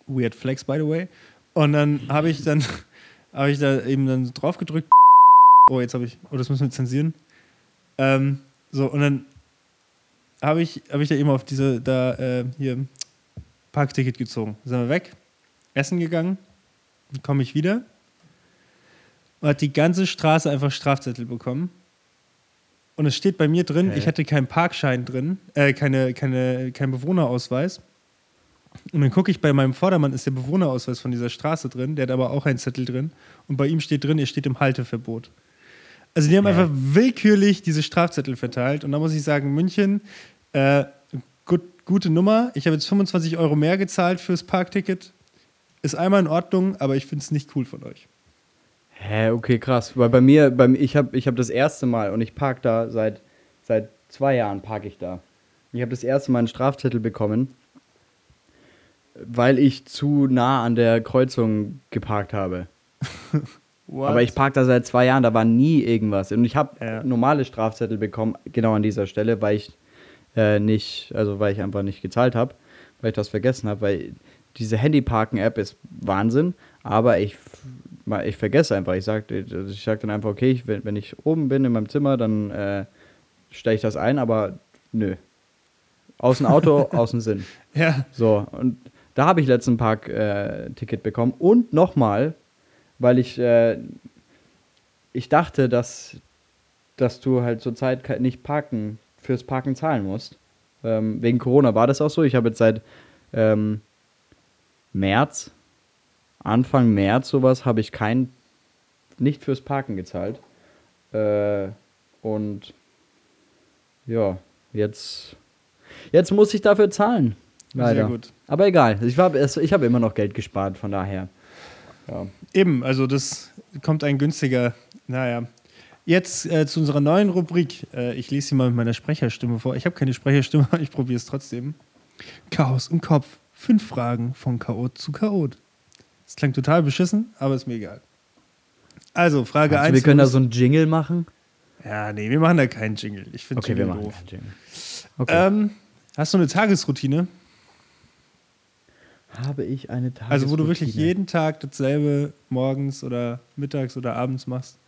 Weird Flex, by the way. Und dann habe ich dann, habe ich da eben dann drauf gedrückt. Oh, jetzt habe ich, oh, das müssen wir zensieren. Ähm, so, und dann habe ich, habe ich da eben auf diese, da, äh, hier, Parkticket gezogen. Sind wir weg, essen gegangen, dann komme ich wieder und hat die ganze Straße einfach Strafzettel bekommen. Und es steht bei mir drin, Hä? ich hatte keinen Parkschein drin, äh, keine, keine, keinen Bewohnerausweis. Und dann gucke ich bei meinem Vordermann, ist der Bewohnerausweis von dieser Straße drin, der hat aber auch einen Zettel drin. Und bei ihm steht drin, er steht im Halteverbot. Also die haben Hä? einfach willkürlich diese Strafzettel verteilt. Und da muss ich sagen, München, äh, gut, gute Nummer. Ich habe jetzt 25 Euro mehr gezahlt fürs Parkticket. Ist einmal in Ordnung, aber ich finde es nicht cool von euch. Hä, okay, krass. Weil bei mir, bei, ich habe ich hab das erste Mal und ich park da seit, seit zwei Jahren parke ich da. Ich habe das erste Mal einen Strafzettel bekommen, weil ich zu nah an der Kreuzung geparkt habe. Aber ich park da seit zwei Jahren, da war nie irgendwas. Und ich habe Ja. normale Strafzettel bekommen, genau an dieser Stelle, weil ich äh, nicht, also weil ich einfach nicht gezahlt habe, weil ich das vergessen habe, weil diese Handyparken-App ist Wahnsinn, aber ich, ich vergesse einfach. Ich sage ich sag dann einfach, okay, ich, wenn, wenn ich oben bin in meinem Zimmer, dann äh, stelle ich das ein, aber nö. Aus dem Auto, aus dem Sinn. ja, So, und da habe ich letzten Park-Ticket äh, bekommen. Und nochmal, weil ich, äh, ich dachte, dass, dass du halt zurzeit nicht parken, fürs Parken zahlen musst. Ähm, wegen Corona war das auch so. Ich habe jetzt seit ähm, März, Anfang März sowas, habe ich kein, nicht fürs Parken gezahlt. Äh, und ja, jetzt, jetzt muss ich dafür zahlen. Leider. sehr gut. Aber egal, ich, war- es- ich habe immer noch Geld gespart, von daher. Ja. Eben, also das kommt ein günstiger, naja. Jetzt äh, zu unserer neuen Rubrik. Äh, ich lese sie mal mit meiner Sprecherstimme vor. Ich habe keine Sprecherstimme, ich probiere es trotzdem. Chaos im Kopf. Fünf Fragen von Chaot zu Chaot. Das klingt total beschissen, aber ist mir egal. Also, Frage Also, 1. wir können da so einen Jingle machen. Ja, nee, wir machen da keinen Jingle. Ich finde Okay, wir Jingle machen doof. keinen Jingle. Okay. Ähm, hast du eine Tagesroutine? Habe ich eine Tagesroutine? Also, wo du wirklich jeden Tag dasselbe morgens oder mittags oder abends machst.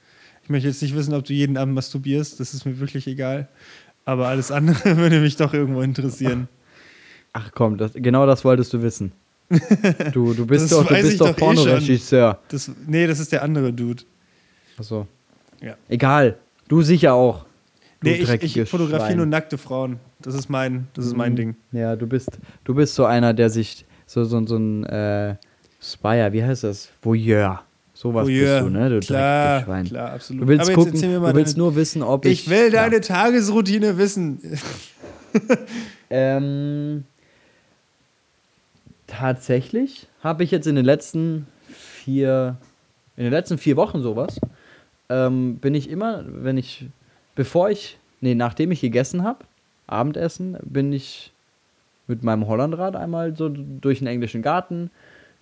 Ich möchte jetzt nicht wissen, ob du jeden Abend masturbierst, das ist mir wirklich egal. Aber alles andere würde mich doch irgendwo interessieren. Ach komm, das, genau das wolltest du wissen. Du, du bist doch, du bist doch eh. Pornoregisseur. Das, nee, das ist der andere Dude. Achso. Ja. Egal. Du sicher auch. Du Nee, ich, ich fotografiere nur nackte Frauen. Das ist mein, das ist mein Mhm. Ding. Ja, du bist, du bist so einer, der sich so, so, so ein äh, Spire, wie heißt das? Voyeur. Sowas Voyeur. bist du, ne? Du klar, Schwein. klar, absolut. Du willst Aber gucken, du willst deine, nur wissen, ob ich. Ich will deine Ja. Tagesroutine wissen. Ähm, tatsächlich habe ich jetzt in den letzten vier, in den letzten vier Wochen sowas, ähm, bin ich immer, wenn ich, bevor ich, nee, nachdem ich gegessen habe, Abendessen, bin ich mit meinem Hollandrad einmal so durch den englischen Garten,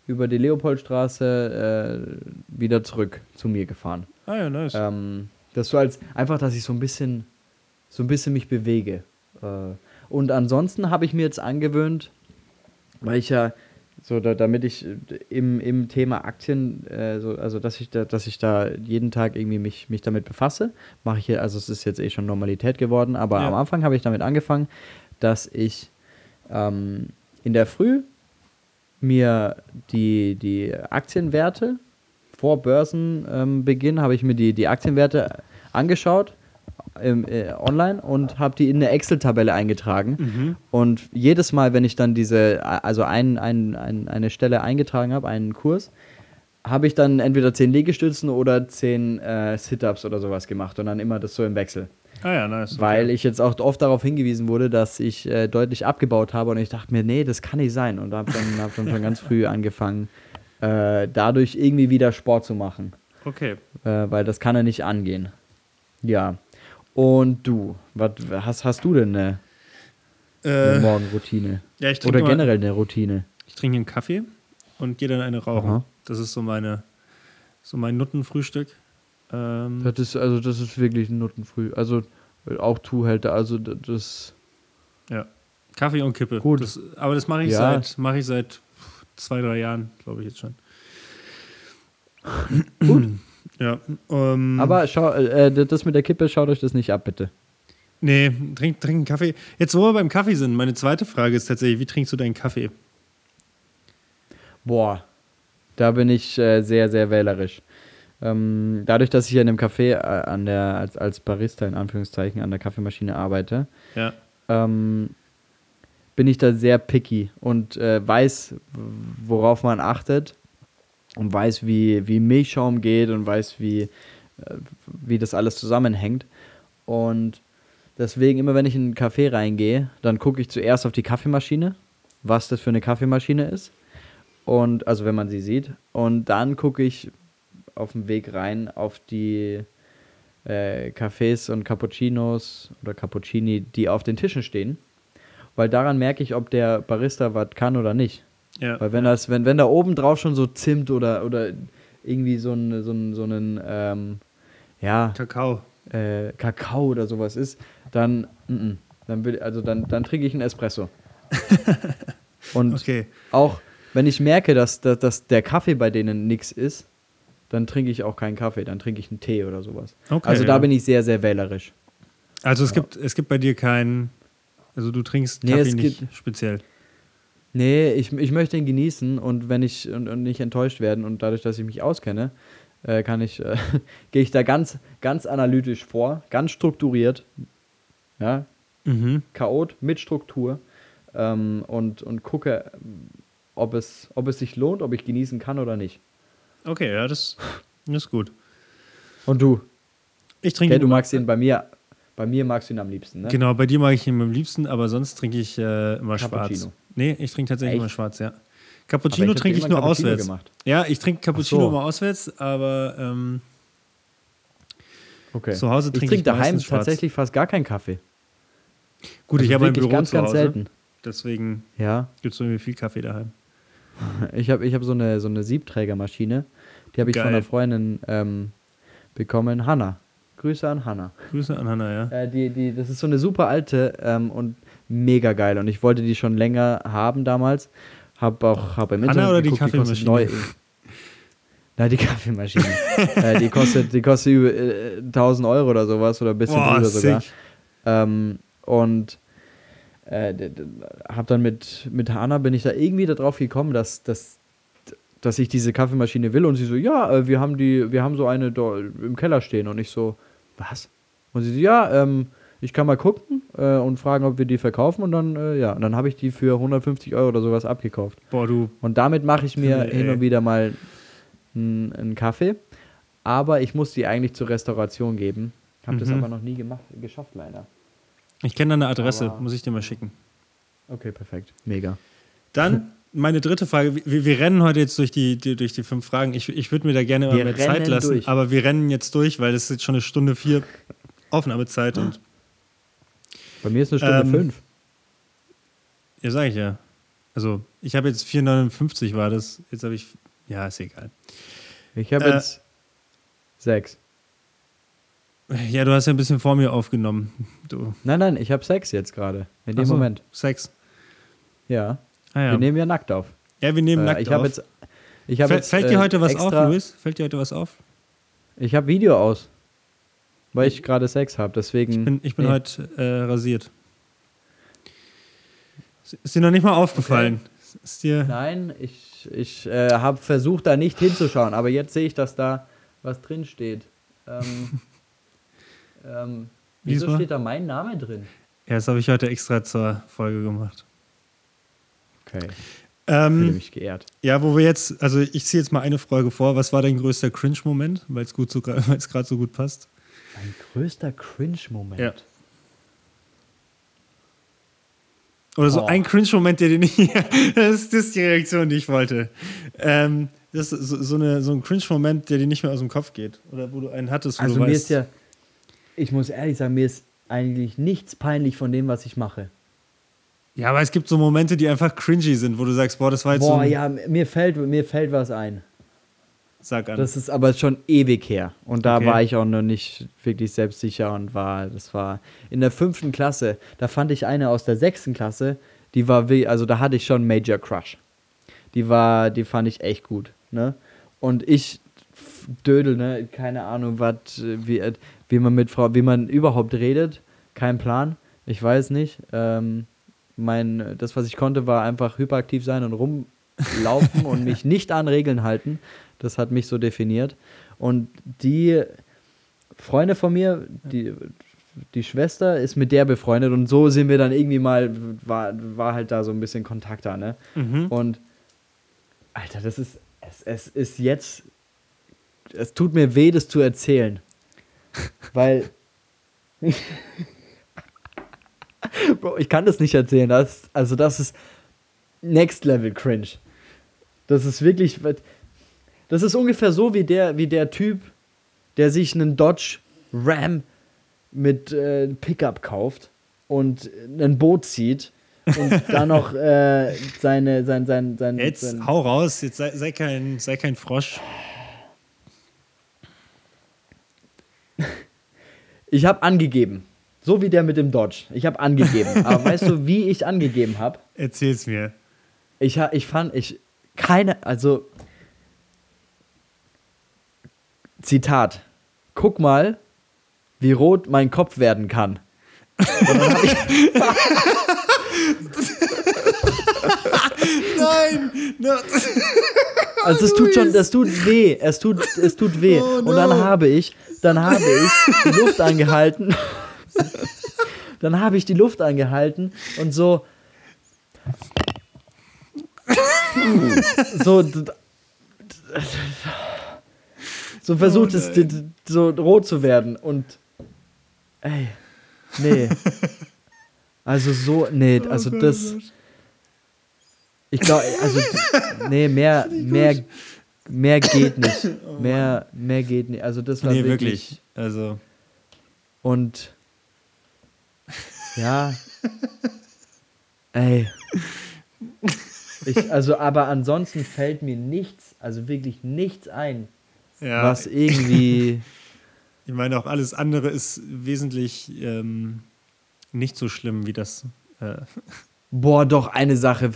über die Leopoldstraße äh, wieder zurück zu mir gefahren. Ah ja, nice. Ähm, das so als einfach, dass ich so ein bisschen, so ein bisschen mich bewege. Äh, und ansonsten habe ich mir jetzt angewöhnt, weil ich ja So, da, damit ich äh, im, im Thema Aktien, äh, so, also dass ich da, dass ich da jeden Tag irgendwie mich, mich damit befasse, mache ich hier, also es ist jetzt eh schon Normalität geworden, aber Ja. am Anfang habe ich damit angefangen, dass ich ähm, in der Früh mir die, die Aktienwerte vor Börsenbeginn habe ich mir die, die Aktienwerte angeschaut im, äh, online und habe die in eine Excel-Tabelle eingetragen. Und jedes Mal, wenn ich dann diese, also ein, ein, ein, eine Stelle eingetragen habe, einen Kurs, habe ich dann entweder 10 Liegestützen oder 10 äh, Sit-Ups oder sowas gemacht und dann immer das so im Wechsel. Ah ja, nice. Weil ich jetzt auch oft darauf hingewiesen wurde, dass ich äh, deutlich abgebaut habe und ich dachte mir, nee, das kann nicht sein. Und habe dann, hab dann schon ganz früh angefangen, äh, dadurch irgendwie wieder Sport zu machen. Okay. Äh, weil das kann er nicht angehen. Ja. Und du, was hast, hast du denn eine, eine Äh, Morgenroutine? ja, ich trinke Oder generell eine Routine? Ich trinke einen Kaffee und gehe dann eine rauchen. Aha. Das ist so meine, so mein Nuttenfrühstück. Ähm, Das ist, also das ist wirklich ein Nuttenfrüh. Also auch Tuhälter, also das. ja. Kaffee und Kippe. Gut. Das, aber das mache ich Ja. seit mache ich seit zwei, drei Jahren, glaube ich jetzt schon. Gut. Ja. Ähm, Aber schau, äh, das mit der Kippe, schaut euch das nicht ab, bitte. nee, trink, trink einen Kaffee. Jetzt, wo wir beim Kaffee sind, meine zweite Frage ist tatsächlich, wie trinkst du deinen Kaffee? Boah, da bin ich äh, sehr, sehr wählerisch. Ähm, dadurch, dass ich ja in einem Café äh, an der, als, als Barista in Anführungszeichen an der Kaffeemaschine arbeite, Ja. ähm, bin ich da sehr picky und äh, weiß, worauf man achtet und weiß, wie, wie Milchschaum geht und weiß, wie, äh, wie das alles zusammenhängt. Und deswegen, immer wenn ich in einen Café reingehe, dann gucke ich zuerst auf die Kaffeemaschine, was das für eine Kaffeemaschine ist. Und also wenn man sie sieht. Und dann gucke ich auf dem Weg rein auf die äh, Cafés und Cappuccinos oder Cappuccini, die auf den Tischen stehen. Weil daran merke ich, ob der Barista was kann oder nicht. Ja. Weil wenn das, wenn, wenn da oben drauf schon so Zimt oder, oder irgendwie so ein, so ein, so ein ähm, ja, Kakao. äh, Kakao oder sowas ist, dann, mm, mm, dann will, also dann, dann trinke ich einen Espresso. Und Okay. auch wenn ich merke, dass, dass, dass der Kaffee bei denen nichts ist, dann trinke ich auch keinen Kaffee, dann trinke ich einen Tee oder sowas. Okay, also da ja. bin ich sehr, sehr wählerisch. Also es gibt, es gibt bei dir keinen, also du trinkst Nee, Kaffee es nicht gibt- speziell. Nee, ich, ich möchte ihn genießen und wenn ich und, und nicht enttäuscht werden und dadurch, dass ich mich auskenne, äh, kann ich, äh, gehe ich da ganz, ganz analytisch vor, ganz strukturiert. Ja, Mhm. Chaot mit Struktur ähm, und, und gucke, ob es, ob es sich lohnt, ob ich genießen kann oder nicht. Okay, ja, das, das ist gut. Und du? Ich trinke Okay, du magst ihn bei mir, bei mir magst du ihn am liebsten, ne? Genau, bei dir mag ich ihn am liebsten, aber sonst trinke ich äh, immer schwarz. Cappuccino. Nee, ich trinke tatsächlich Echt? immer schwarz, ja. Cappuccino ich trinke ich nur Cappuccino auswärts. gemacht. Ja, ich trinke Cappuccino so. immer auswärts, aber ähm, Okay. Zu Hause ich trinke trinke ich daheim schwarz. tatsächlich fast gar keinen Kaffee. gut, ich Also habe ein Büro ganz, zu ganz Hause, selten. deswegen Ja. gibt es irgendwie viel Kaffee daheim. Ich habe ich hab so eine, so eine Siebträgermaschine. Die habe ich von Geil. einer Freundin ähm, bekommen. Hanna. Grüße an Hanna. Grüße an Hannah, ja. Äh, die, die, das ist so eine super alte ähm, und mega geil. Und ich wollte die schon länger haben damals. Hab auch hab im Hanna Internet oder die geguckt, kostet Kaffeemaschine? Nein, die Kaffeemaschine. äh, die, kostet, die kostet über äh, 1000 Euro oder sowas oder ein bisschen Boah, drüber sogar. sick. Ähm, und äh, hab dann mit, mit Hanna bin ich da irgendwie darauf gekommen, dass, dass, dass ich diese Kaffeemaschine will. Und sie so, ja, äh, wir haben die, wir haben so eine im Keller stehen. Und ich so, was? Und sie so, ja, ähm, ich kann mal gucken äh, und fragen, ob wir die verkaufen. Und dann, äh, ja, und dann habe ich die für 150 Euro oder sowas abgekauft. Boah, du, Und damit mache ich mir Nee, hin und wieder mal einen Kaffee. Aber ich muss die eigentlich zur Restauration geben. Habe das Mhm. aber noch nie gemacht, geschafft, leider. ich kenne deine Adresse, Aber- muss ich dir mal schicken. Okay, perfekt. Mega. Dann meine dritte Frage. Wir, wir rennen heute jetzt durch die, die, durch die fünf Fragen. Ich, ich würde mir da gerne mal Wir mehr Zeit lassen, durch. aber wir rennen jetzt durch, weil es ist jetzt schon eine Stunde vier Aufnahmezeit und Bei mir ist eine Stunde Ähm, fünf. ja, sage ich ja. Also, ich habe jetzt 4,59 war das. Jetzt habe ich, ja, ist egal. Ich habe äh, jetzt sechs. Ja, du hast ja ein bisschen vor mir aufgenommen. Du. Nein, nein, ich habe sechs jetzt gerade. In dem so, Moment. Sex. Ja. Ah, ja. Wir nehmen ja nackt auf. Ja, wir nehmen Äh, nackt ich auf. jetzt. Ich hab Fällt, jetzt, fällt dir äh, heute was extra, auf, Luis? Fällt dir heute was auf? Ich habe Video aus. Weil ich gerade Sex habe, deswegen. Ich bin, ich bin nee. heute äh, rasiert. Ist- dir noch nicht mal aufgefallen? Ist dir. Nein, ich, ich äh, habe versucht, da nicht hinzuschauen, aber jetzt sehe ich, dass da was drin steht. Ähm, ähm, wieso Diesmal? steht da mein Name drin? Ja, das habe ich heute extra zur Folge gemacht. Okay, fühle Ähm, mich geehrt. ja, wo wir jetzt, also ich ziehe jetzt mal eine Frage vor. Was war dein größter Cringe-Moment, weil es gut so, weil es gerade so gut passt? Mein größter Cringe-Moment. Ja. Oder so Oh. ein Cringe-Moment, der dir nicht. das, ist, das ist die Reaktion, die ich wollte. Ähm, das ist so, so, eine, so ein Cringe-Moment, der dir nicht mehr aus dem Kopf geht. Oder wo du einen hattest, wo Also du mir weißt. ist ja, ich muss ehrlich sagen, mir ist eigentlich nichts peinlich von dem, was ich mache. Ja, aber es gibt so Momente, die einfach cringy sind, wo du sagst, boah, das war jetzt so Boah, ja, mir fällt, mir fällt was ein. Sag an. Das ist aber schon ewig her. Und da Okay. war ich auch noch nicht wirklich selbstsicher und war, das war in der fünften Klasse. Da fand ich eine aus der sechsten Klasse, die war, wie- also da hatte ich schon Major Crush. Die war, die fand ich echt gut, ne? Und ich Dödel, ne? Keine Ahnung, was, wie, äh, wie man mit Frau, wie man überhaupt redet. Kein Plan. Ich weiß nicht. Ähm, mein, das, was ich konnte, war einfach hyperaktiv sein und rumlaufen und mich nicht an Regeln halten. Das hat mich so definiert. Und die Freunde von mir, die, die Schwester ist mit der befreundet und so sind wir dann irgendwie mal, war, war halt da so ein bisschen Kontakt da, ne? Mhm. Und Alter, das ist, es, es ist jetzt, es tut mir weh, das zu erzählen. Weil, Bro, ich kann das nicht erzählen. Das, also das ist Next Level Cringe. Das ist wirklich, das ist ungefähr so wie der, wie der Typ, der sich einen Dodge Ram mit äh, Pickup kauft und ein Boot zieht und dann noch äh, seine, sein, sein, sein, Jetzt sein hau raus, jetzt sei, sei, kein, sei kein Frosch. Ich habe angegeben. So wie der mit dem Dodge. Ich habe angegeben. Aber weißt du, wie ich angegeben habe? Erzähl's mir. Ich, ich fand, ich, keine, also, Zitat. Guck mal, wie rot mein Kopf werden kann. Nein! No. Also es tut schon, das tut weh. Es tut, es tut weh. Oh, Und dann no. habe ich, dann habe ich die Luft angehalten. Dann habe ich die Luft angehalten und so. so. So versucht Oh es so rot zu werden und. Ey. Nee. Also so. Nee, Oh also das. Ich glaube, also, nee, mehr, mehr, mehr geht nicht. Mehr, mehr geht nicht. Also, das war Oh Nee, wirklich. wirklich. Also, Und, ja. Ey. Ich, also, aber ansonsten fällt mir nichts, also wirklich nichts ein, ja. was irgendwie. Ich meine, auch alles andere ist wesentlich ähm, nicht so schlimm wie das. Äh, Boah, doch, eine Sache.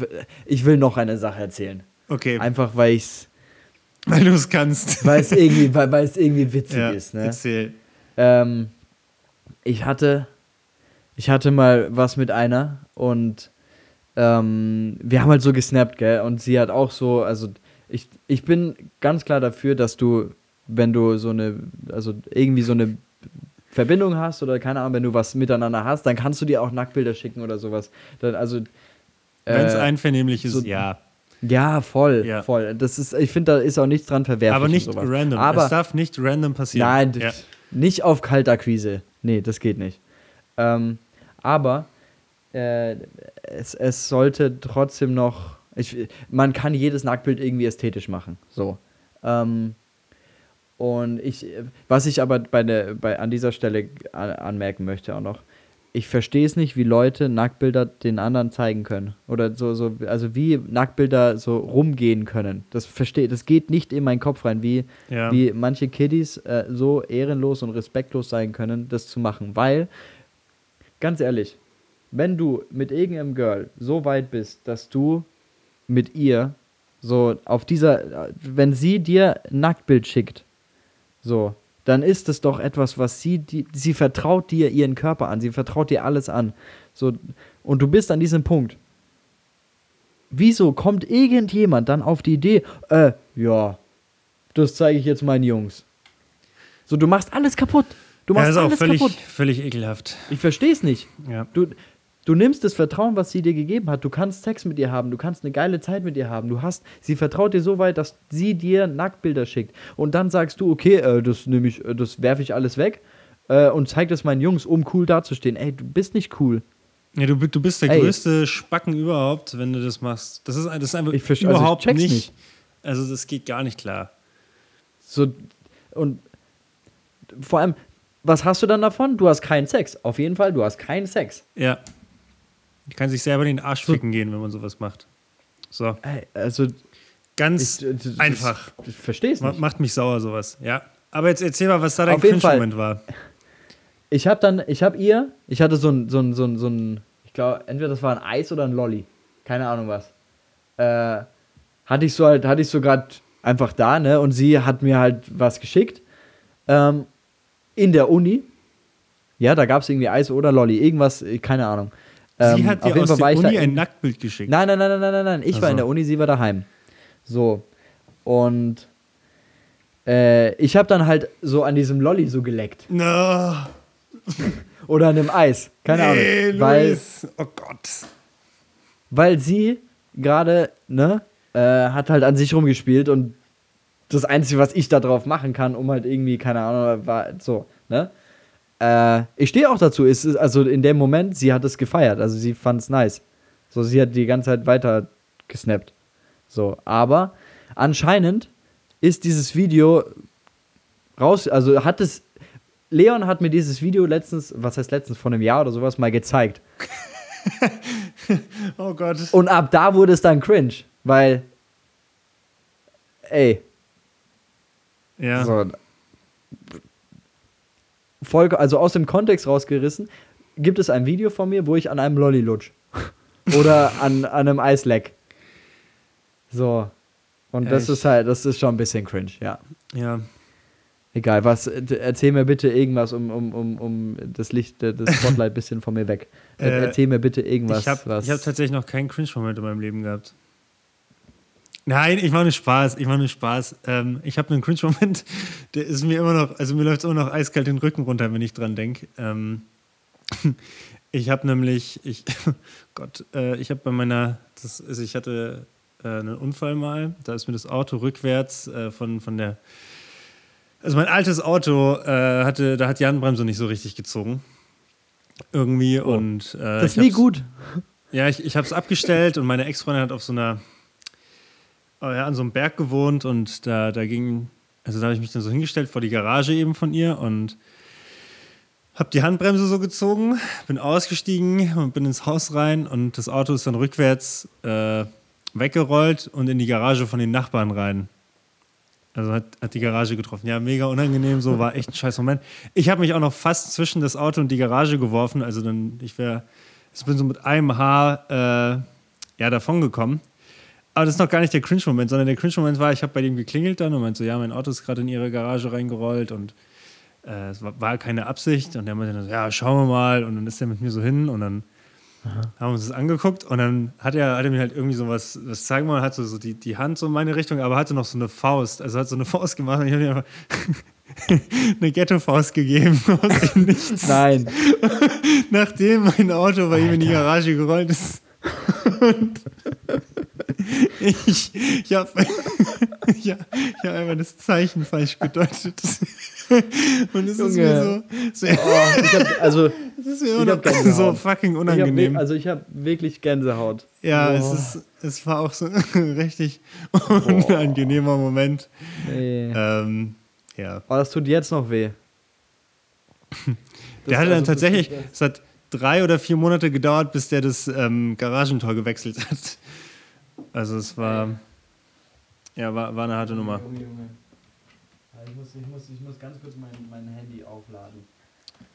Ich will noch eine Sache erzählen. okay, Einfach, weil ich's, weil du es kannst. weil es irgendwie, weil, weil es irgendwie witzig ja, ist, ne? Erzähl. Ähm, ich hatte, ich hatte mal was mit einer und ähm, wir haben halt so gesnappt, gell? Und sie hat auch so, also ich, ich bin ganz klar dafür, dass du, wenn du so eine, also irgendwie so eine Verbindung hast oder keine Ahnung, wenn du was miteinander hast, dann kannst du dir auch Nacktbilder schicken oder sowas. Dann, also Wenn es äh, einvernehmlich ist, so- ja. ja, voll, Ja. voll. Das ist, ich finde, da ist auch nichts dran verwerflich. Aber nicht random. Aber es darf nicht random passieren. Nein, ja. nicht auf Kaltakquise. Nee, das geht nicht. Ähm, aber äh, es, es sollte trotzdem noch. Ich, man kann jedes Nacktbild irgendwie ästhetisch machen. So. Ähm, und ich, was ich aber bei der, bei, an dieser Stelle an, anmerken möchte auch noch, ich verstehe es nicht, wie Leute Nacktbilder den anderen zeigen können. Oder so, so, also wie Nacktbilder so rumgehen können. Das verstehe, das geht nicht in meinen Kopf rein, wie, Ja. wie manche Kiddies äh, so ehrenlos und respektlos sein können, das zu machen. Weil, ganz ehrlich, wenn du mit irgendeinem Girl so weit bist, dass du mit ihr So, auf dieser, wenn sie dir ein Nacktbild schickt, so, dann ist es doch etwas, was sie, die, sie vertraut dir ihren Körper an, sie vertraut dir alles an. So, und du bist an diesem Punkt. Wieso kommt irgendjemand dann auf die Idee, äh, ja, das zeige ich jetzt meinen Jungs. So, du machst alles kaputt. Du Ja, machst das ist auch alles völlig, kaputt. völlig ekelhaft. Ich verstehe es nicht. Ja. Du, du nimmst das Vertrauen, was sie dir gegeben hat. Du kannst Sex mit ihr haben. Du kannst eine geile Zeit mit ihr haben. Du hast, sie vertraut dir so weit, dass sie dir Nacktbilder schickt. Und dann sagst du, okay, äh, das nehme ich, äh, das werfe ich alles weg äh, und zeig das meinen Jungs, um cool dazustehen. Ey, du bist nicht cool. Ja, du, du bist der Ey. größte Spacken überhaupt, wenn du das machst. Das ist, das ist einfach Ich also ich überhaupt check's nicht. nicht. Also, das geht gar nicht klar. So, und vor allem, was hast du dann davon? Du hast keinen Sex. Auf jeden Fall, du hast keinen Sex. Ja. Ich kann sich selber in den Arsch ficken gehen, wenn man sowas macht. So, Ey, also, ganz ich, das- einfach. Ich es Ma- nicht. Macht mich sauer, sowas. Ja. Aber jetzt erzähl mal, was da dein. Cringe-Moment war. Ich habe dann, ich habe ihr, ich hatte so ein, so ein, so ein, so ein ich glaube, entweder das war ein Eis oder ein Lolli. Keine Ahnung was. Äh, hatte ich so halt, hatte ich so gerade einfach da, ne? Und sie hat mir halt was geschickt. Ähm, in der Uni. Ja, da gab es irgendwie Eis oder Lolli. Irgendwas, äh, keine Ahnung. Sie Ähm, hat auf dir jeden aus Fall der Uni in- ein Nacktbild geschickt. Nein, nein, nein, nein, nein, nein. Ich Ach war in der Uni, sie war daheim. So. Und äh, ich habe dann halt so an diesem Lolli so geleckt. No. Oder an dem Eis. Keine nee, Ahnung. Weil, Luis. Oh Gott. weil sie gerade, ne, äh, hat halt an sich rumgespielt und das Einzige, was ich da drauf machen kann, um halt irgendwie, keine Ahnung, war so, ne? Äh, ich stehe auch dazu, ist, also in dem Moment, sie hat es gefeiert, also sie fand es nice. So, sie hat die ganze Zeit weiter gesnappt. So, aber anscheinend ist dieses Video raus, also hat es, Leon hat mir dieses Video letztens, was heißt letztens, vor einem Jahr oder sowas mal gezeigt. Oh Gott. Und ab da wurde es dann cringe, weil, ey, Ja. so, voll, also aus dem Kontext rausgerissen, gibt es ein Video von mir, wo ich an einem Lolli lutsch. Oder an, an einem Eisleck. So. Und das Echt? ist halt, das ist schon ein bisschen cringe, ja. ja. Egal, was, äh, erzähl mir bitte irgendwas, um, um, um, um das Licht, das Spotlight ein bisschen von mir weg. Äh, Äh, erzähl mir bitte irgendwas, ich habe hab tatsächlich noch keinen Cringe-Moment in meinem Leben gehabt. Nein, ich mache nur Spaß. Ich mache nur Spaß. Ähm, ich habe einen Cringe-Moment, der ist mir immer noch, also mir läuft immer noch eiskalt den Rücken runter, wenn ich dran denke. Ähm, ich habe nämlich, ich, Gott, äh, ich habe bei meiner, das, also ich hatte äh, einen Unfall mal, da ist mir das Auto rückwärts äh, von, von der, also mein altes Auto äh, hatte, da hat die Handbremse nicht so richtig gezogen. Irgendwie und äh, das ist nie gut. ja, ich, ich habe es abgestellt und meine Ex-Freundin hat auf so einer, oh ja, an so einem Berg gewohnt und da, da ging, also da habe ich mich dann so hingestellt vor die Garage eben von ihr und habe die Handbremse so gezogen, bin ausgestiegen und bin ins Haus rein und das Auto ist dann rückwärts äh, weggerollt und in die Garage von den Nachbarn rein. Also hat, hat die Garage getroffen. Ja, mega unangenehm, so war echt ein scheiß Moment. Ich habe mich auch noch fast zwischen das Auto und die Garage geworfen. Also dann, ich wäre, ich bin so mit einem Haar äh, ja, davon gekommen. Aber das ist noch gar nicht der Cringe-Moment, sondern der Cringe-Moment war, ich habe bei dem geklingelt dann und meinte so, ja, mein Auto ist gerade in ihre Garage reingerollt und äh, es war, war keine Absicht. Und der meinte dann so, ja, schauen wir mal. Und dann ist er mit mir so hin und dann haben wir uns das angeguckt und dann hat er, hat er mir halt irgendwie so was, was zeigen wollen, hat so, so die, die Hand so in meine Richtung, aber hatte noch so eine Faust, also hat so eine Faust gemacht und ich habe ihm einfach eine Ghetto-Faust gegeben aus dem Nichts, Nein. nachdem mein Auto bei ihm in die Garage gerollt ist. Und ich, ich habe ja, ich hab einfach das Zeichen falsch gedeutet. Und es ist mir Junge. so, so Oh, ich hab, also, es ist mir ich immer noch so fucking ich hab, unangenehm. wir- also ich habe wirklich Gänsehaut. Ja, Boah. es, ist, es war auch so ein richtig unangenehmer Moment. Nee. Ähm, ja. Oh, das tut jetzt noch weh. Der hatte dann also, das tatsächlich, es hat drei oder vier Monate gedauert, bis der das ähm, Garagentor gewechselt hat. Also es war, ja, war, war eine harte Nummer. Junge, Junge. Ich muss, ich muss, ich muss ganz kurz mein, mein Handy aufladen.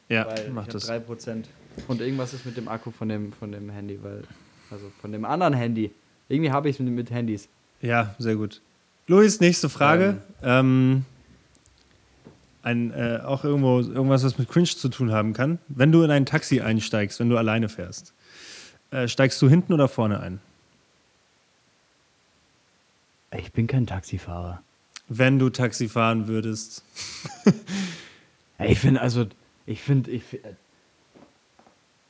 Ja, weil mach ich das. hab 3%. Und irgendwas ist mit dem Akku von dem, von dem Handy, weil. Also von dem anderen Handy. Irgendwie habe ich es mit, mit Handys. Ja, sehr gut. Luis, nächste Frage. Ähm, ein, äh, auch irgendwo irgendwas, was mit Cringe zu tun haben kann. Wenn du in ein Taxi einsteigst, wenn du alleine fährst, äh, steigst du hinten oder vorne ein? Ich bin kein Taxifahrer. Wenn du Taxi fahren würdest. Ich finde, also, ich finde, ich find, äh,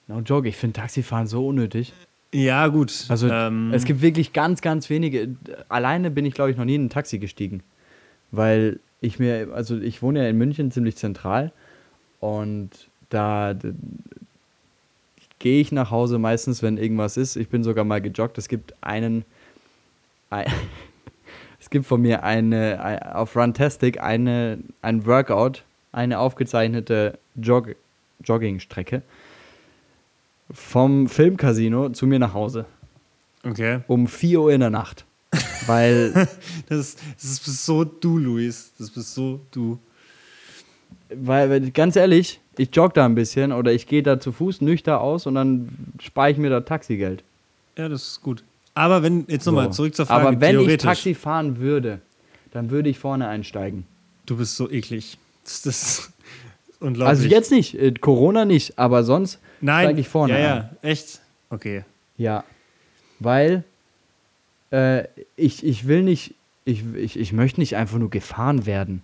No joke, ich finde Taxifahren so unnötig. Ja, gut. Also, ähm, es gibt wirklich ganz, ganz wenige. Alleine bin ich, glaube ich, noch nie in ein Taxi gestiegen. Weil ich mir, also, ich wohne ja in München ziemlich zentral und da gehe ich nach Hause meistens, wenn irgendwas ist. Ich bin sogar mal gejoggt. Es gibt einen. Ein, es gibt von mir eine, ein, auf Runtastic eine, ein Workout, eine aufgezeichnete Jog, Joggingstrecke vom Filmcasino zu mir nach Hause okay. um 4 Uhr in der Nacht. Weil, Das, das ist bist so du, Luis. Das bist so du. weil, ganz ehrlich, ich jogge da ein bisschen oder ich gehe da zu Fuß nüchter aus und dann spare ich mir da Taxigeld. Ja, das ist gut. Aber wenn, jetzt nochmal So. zurück zur Frage, Aber wenn ich Taxi fahren würde, dann würde ich vorne einsteigen. du bist so eklig. Das, das ist unglaublich. Also jetzt nicht, äh, Corona nicht, aber sonst Nein, steige ich vorne ja, ein. ja, echt? Okay. Ja, weil äh, ich, ich will nicht, ich, ich, ich möchte nicht einfach nur gefahren werden.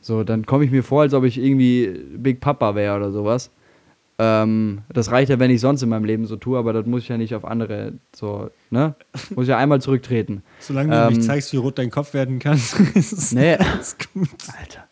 So, dann komme ich mir vor, als ob ich irgendwie Big Papa wäre oder sowas. Ähm, das reicht ja, wenn ich sonst in meinem Leben so tue, aber das muss ich ja nicht auf andere so, ne? Muss ja einmal zurücktreten. Solange du Ähm, nicht zeigst, wie rot dein Kopf werden kann, ist es Nee, ist gut. Alter.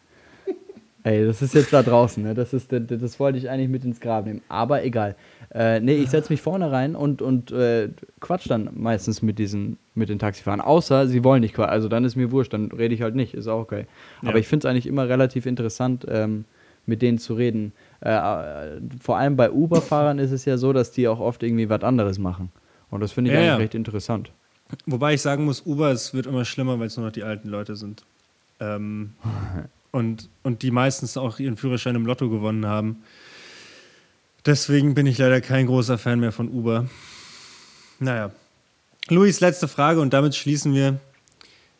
Ey, das ist jetzt da draußen, ne? Das, ist, das, das wollte ich eigentlich mit ins Grab nehmen. Aber egal. Äh, nee, ich setze mich vorne rein und, und äh, quatsch dann meistens mit diesen, mit den Taxifahrern. Außer sie wollen nicht quatschen. Also dann ist mir wurscht, dann rede ich halt nicht. Ist auch okay. Ja. Aber ich finde es eigentlich immer relativ interessant, ähm, mit denen zu reden. Äh, äh, vor allem bei Uber-Fahrern ist es ja so, dass die auch oft irgendwie was anderes machen. Und das finde ich Ja, eigentlich ja. recht interessant. Wobei ich sagen muss, Uber, es wird immer schlimmer, weil es nur noch die alten Leute sind. Ähm, und, und die meistens auch ihren Führerschein im Lotto gewonnen haben. Deswegen bin ich leider kein großer Fan mehr von Uber. Naja. Luis, letzte Frage und damit schließen wir,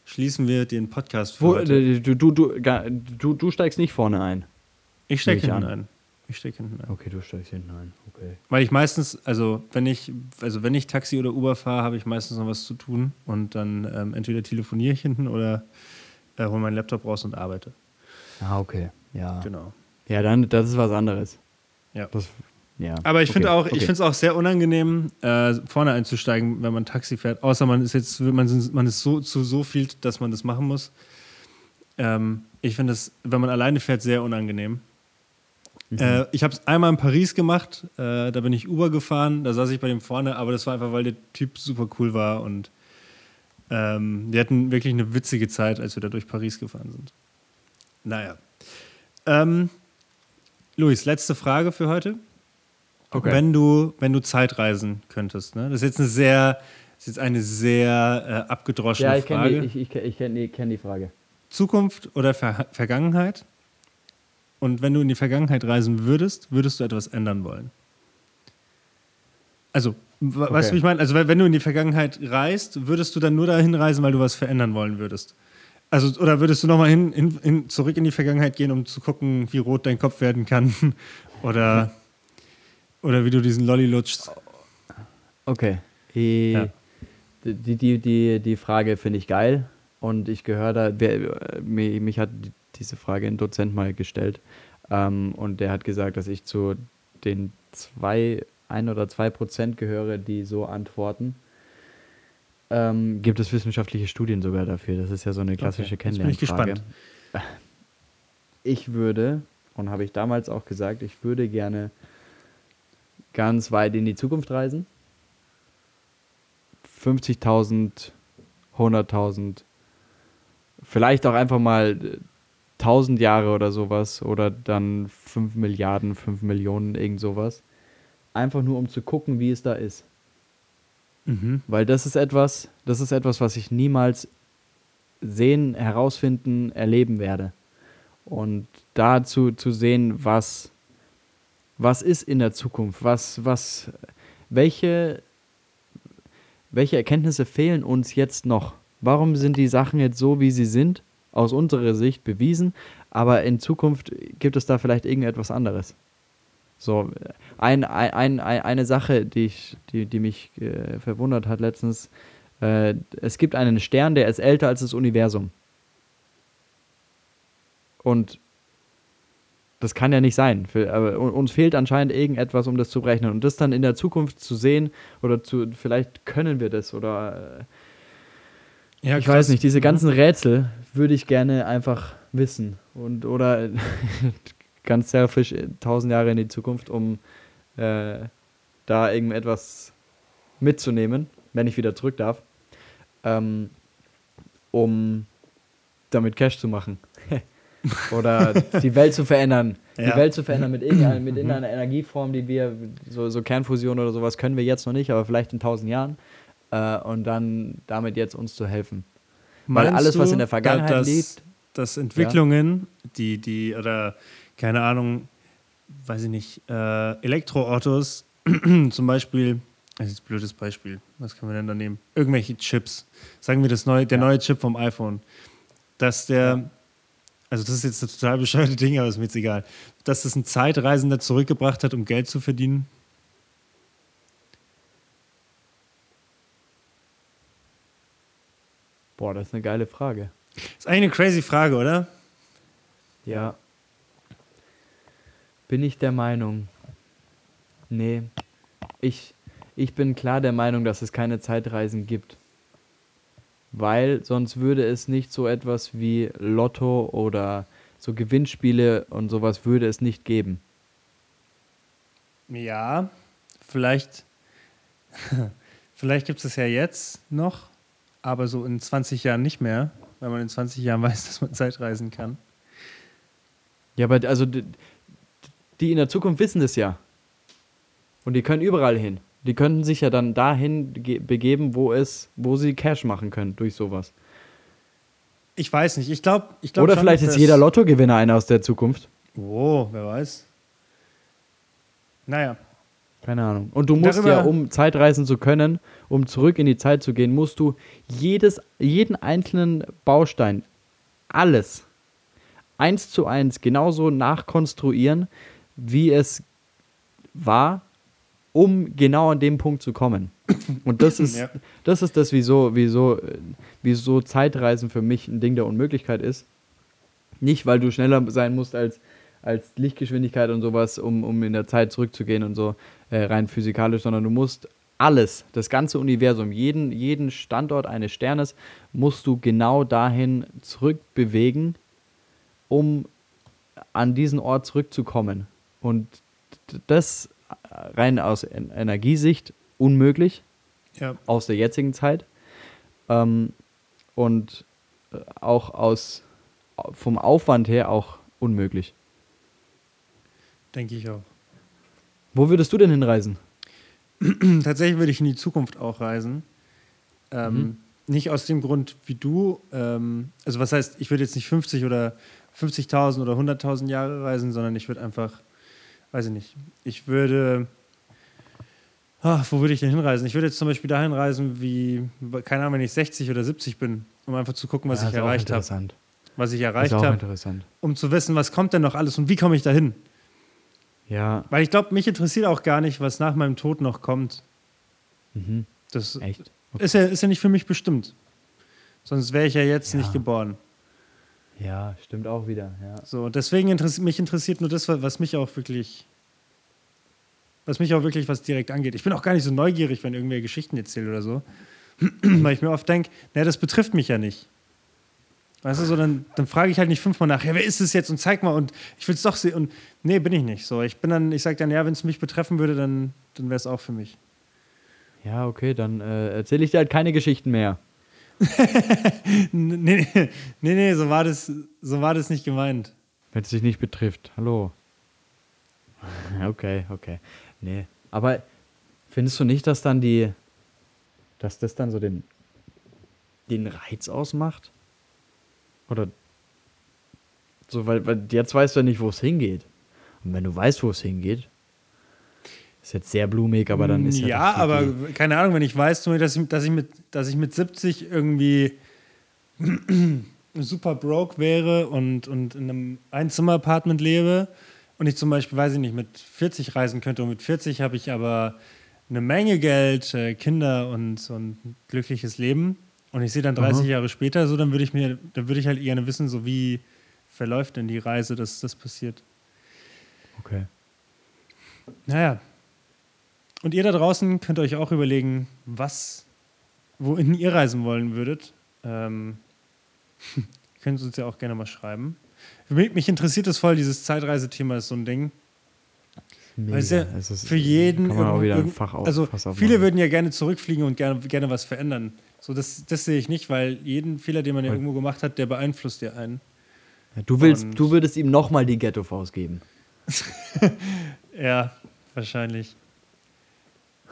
schließen wir den Podcast für Wo, heute. äh, du, du, du, du, du steigst nicht vorne ein. Ich stecke hinten an. ein. Ich stecke hinten ein. Okay, du steigst hinten ein. Okay. Weil ich meistens, also wenn ich, also wenn ich Taxi oder Uber fahre, habe ich meistens noch was zu tun und dann ähm, entweder telefoniere ich hinten oder äh, hole meinen Laptop raus und arbeite. Ah, okay. Ja. Genau. Ja, dann, das ist was anderes. Ja. Das, ja. Aber ich finde Okay, auch, ich okay. finde es auch sehr unangenehm, äh, vorne einzusteigen, wenn man Taxi fährt. Außer man ist jetzt, man ist, man ist so zu so viel, dass man das machen muss. Ähm, ich finde es, wenn man alleine fährt, sehr unangenehm. Mhm. Äh, ich habe es einmal in Paris gemacht, äh, da bin ich Uber gefahren, da saß ich bei dem vorne, aber das war einfach, weil der Typ super cool war und ähm, wir hatten wirklich eine witzige Zeit, als wir da durch Paris gefahren sind. Naja. Ähm, Luis, letzte Frage für heute. Okay. Wenn du, wenn du Zeitreisen könntest, ne? Das ist jetzt eine sehr, das ist jetzt eine sehr äh, abgedroschene ja, ich kenne Frage. die, ich, ich, ich kenn die, kenn die Frage. Zukunft oder Ver Vergangenheit? Und wenn du in die Vergangenheit reisen würdest, würdest du etwas ändern wollen? Also, w- weißt du, Okay. wie ich meine? Also, wenn wenn du in die Vergangenheit reist, würdest du dann nur dahin reisen, weil du was verändern wollen würdest? Also, oder würdest du nochmal hin, hin, hin, zurück in die Vergangenheit gehen, um zu gucken, wie rot dein Kopf werden kann? oder, oder wie du diesen Lolli lutschst? Okay. Die, Ja. die, die, die, die Frage finde ich geil und ich gehöre da, wer, mich, hat die- diese Frage ein Dozent mal gestellt ähm, und der hat gesagt, dass ich zu den zwei, ein oder zwei Prozent gehöre, die so antworten. Ähm, gibt es wissenschaftliche Studien sogar dafür? Das ist ja so eine klassische Okay, jetzt bin ich Kennenlernfrage. gespannt. Ich würde, und habe ich damals auch gesagt, ich würde gerne ganz weit in die Zukunft reisen. 50.000, 100.000, vielleicht auch einfach mal äh, 1000 Jahre oder sowas oder dann 5 Milliarden, 5 Millionen, irgend sowas. Einfach nur um zu gucken, wie es da ist. Mhm. Weil das ist etwas, das ist etwas, was ich niemals sehen, herausfinden, erleben werde. Und dazu zu sehen, was, was ist in der Zukunft, was, was, welche, welche Erkenntnisse fehlen uns jetzt noch, Warum sind die Sachen jetzt so, wie sie sind, aus unserer Sicht bewiesen, aber in Zukunft gibt es da vielleicht irgendetwas anderes? So, ein, ein, ein, eine Sache, die, ich, die, die mich äh, verwundert hat letztens, äh, es gibt einen Stern, der ist älter als das Universum. Und das kann ja nicht sein. Für, aber uns fehlt anscheinend irgendetwas, um das zu berechnen. Und das dann in der Zukunft zu sehen oder zu, vielleicht können wir das oder äh, ja, ich weiß nicht, diese ganzen Rätsel würde ich gerne einfach wissen. Und oder ganz selfish tausend Jahre in die Zukunft, um äh, da irgendetwas mitzunehmen, wenn ich wieder zurück darf, ähm, um damit Cash zu machen. Oder die Welt zu verändern. Ja. Die Welt zu verändern mit irgendeiner, mit irgendeiner Energieform, die wir, so, so Kernfusion oder sowas, können wir jetzt noch nicht, aber vielleicht in tausend Jahren. Äh, und dann damit jetzt uns zu helfen. Meinst Weil alles, was in der Vergangenheit dass, liegt. Dass Entwicklungen, ja? die, die, oder keine Ahnung, weiß ich nicht, äh, Elektroautos, zum Beispiel, das ist ein blödes Beispiel, was können wir denn da nehmen? Irgendwelche Chips. Sagen wir das neue, der ja. neue Chip vom iPhone. Dass der also das ist jetzt ein total bescheuerte Ding, aber ist mir jetzt egal, dass das ein Zeitreisender zurückgebracht hat, um Geld zu verdienen? Boah, das ist eine geile Frage. Ist eigentlich eine crazy Frage, oder? Ja. Bin ich der Meinung? Nee. Ich, ich bin klar der Meinung, dass es keine Zeitreisen gibt weil sonst würde es nicht so etwas wie Lotto oder so Gewinnspiele und sowas würde es nicht geben. Ja, vielleicht, vielleicht gibt es es ja jetzt noch, aber so in 20 Jahren nicht mehr, weil man in 20 Jahren weiß, dass man Zeitreisen kann. Ja, aber also die, die in der Zukunft wissen das ja. Und die können überall hin. Die könnten sich ja dann dahin begeben, wo es, wo sie Cash machen können durch sowas. Ich weiß nicht. Ich glaube, ich glaub Oder schon, vielleicht ist jeder Lottogewinner einer aus der Zukunft. Oh, wer weiß. Naja. Keine Ahnung. Und du musst Darüber ja, um Zeitreisen zu können, um zurück in die Zeit zu gehen, musst du jedes, jeden einzelnen Baustein, alles, eins zu eins genauso nachkonstruieren, wie es war um genau an dem Punkt zu kommen. Und das ist, ja. das, ist das, wieso, wieso, wieso Zeitreisen für mich ein Ding der Unmöglichkeit ist. Nicht, weil du schneller sein musst als, als Lichtgeschwindigkeit und sowas, um, um in der Zeit zurückzugehen und so, äh, rein physikalisch, sondern du musst alles, das ganze Universum, jeden, jeden Standort eines Sternes, musst du genau dahin zurückbewegen, um an diesen Ort zurückzukommen. Und das rein aus Energiesicht unmöglich. Ja. Aus der jetzigen Zeit. Ähm, und äh, auch aus vom Aufwand her auch unmöglich. Denke ich auch. Wo würdest du denn hinreisen? Tatsächlich würde ich in die Zukunft auch reisen. Ähm, mhm. Nicht aus dem Grund wie du. Ähm, also was heißt, ich würde jetzt nicht 50 oder 50.000 oder 100.000 Jahre reisen, sondern ich würde einfach weiß ich nicht. Ich würde. Ach, wo würde ich denn hinreisen? Ich würde jetzt zum Beispiel dahin reisen, wie, keine Ahnung, wenn ich 60 oder 70 bin, um einfach zu gucken, was ja, ich erreicht habe. Was ich erreicht habe. Um zu wissen, was kommt denn noch alles und wie komme ich dahin? Ja. Weil ich glaube, mich interessiert auch gar nicht, was nach meinem Tod noch kommt. Mhm. Das Echt? Okay. Ist, ja, ist ja nicht für mich bestimmt. Sonst wäre ich ja jetzt ja. nicht geboren. Ja, stimmt auch wieder. Ja. So, deswegen interessiert mich interessiert nur das, was mich auch wirklich, was mich auch wirklich was direkt angeht. Ich bin auch gar nicht so neugierig, wenn irgendwer Geschichten erzählt oder so, weil ich mir oft denke, naja, das betrifft mich ja nicht. Weißt du, so dann, dann frage ich halt nicht fünfmal nach, ja, wer ist es jetzt und zeig mal und ich will es doch sehen und nee, bin ich nicht. So, ich bin dann, ich sage dann, ja, wenn es mich betreffen würde, dann, dann wäre es auch für mich. Ja, okay, dann äh, erzähle ich dir halt keine Geschichten mehr. nee, nee, nee, so war das, so war das nicht gemeint. Wenn es dich nicht betrifft. Hallo. Okay, okay. Nee. Aber findest du nicht, dass dann die, dass das dann so den, den Reiz ausmacht? Oder so, weil, weil jetzt weißt du ja nicht, wo es hingeht. Und wenn du weißt, wo es hingeht, ist jetzt sehr blumig, aber dann ist ja. Ja, aber keine Ahnung, wenn ich weiß, dass ich, dass ich, mit, dass ich mit 70 irgendwie super broke wäre und, und in einem Einzimmer-Apartment lebe und ich zum Beispiel, weiß ich nicht, mit 40 reisen könnte und mit 40 habe ich aber eine Menge Geld, äh, Kinder und so ein glückliches Leben und ich sehe dann 30 Aha. Jahre später so, dann würde ich mir, dann würde ich halt gerne wissen, so wie verläuft denn die Reise, dass das passiert. Okay. Naja. Und ihr da draußen könnt euch auch überlegen, was, wohin ihr reisen wollen würdet. Ähm, könnt ihr uns ja auch gerne mal schreiben. Mich, mich interessiert das voll, dieses Zeitreisethema ist so ein Ding. Weil es ja Es ist- für jeden Kann man auch irgend- wieder ein irgend- Also viele würden ja gerne zurückfliegen und gerne, gerne was verändern. So, das, das sehe ich nicht, weil jeden Fehler, den man ja irgendwo gemacht hat, der beeinflusst ja einen. Ja, Du, willst, Und- du würdest ihm nochmal die Ghetto-Faust geben. Ja, wahrscheinlich.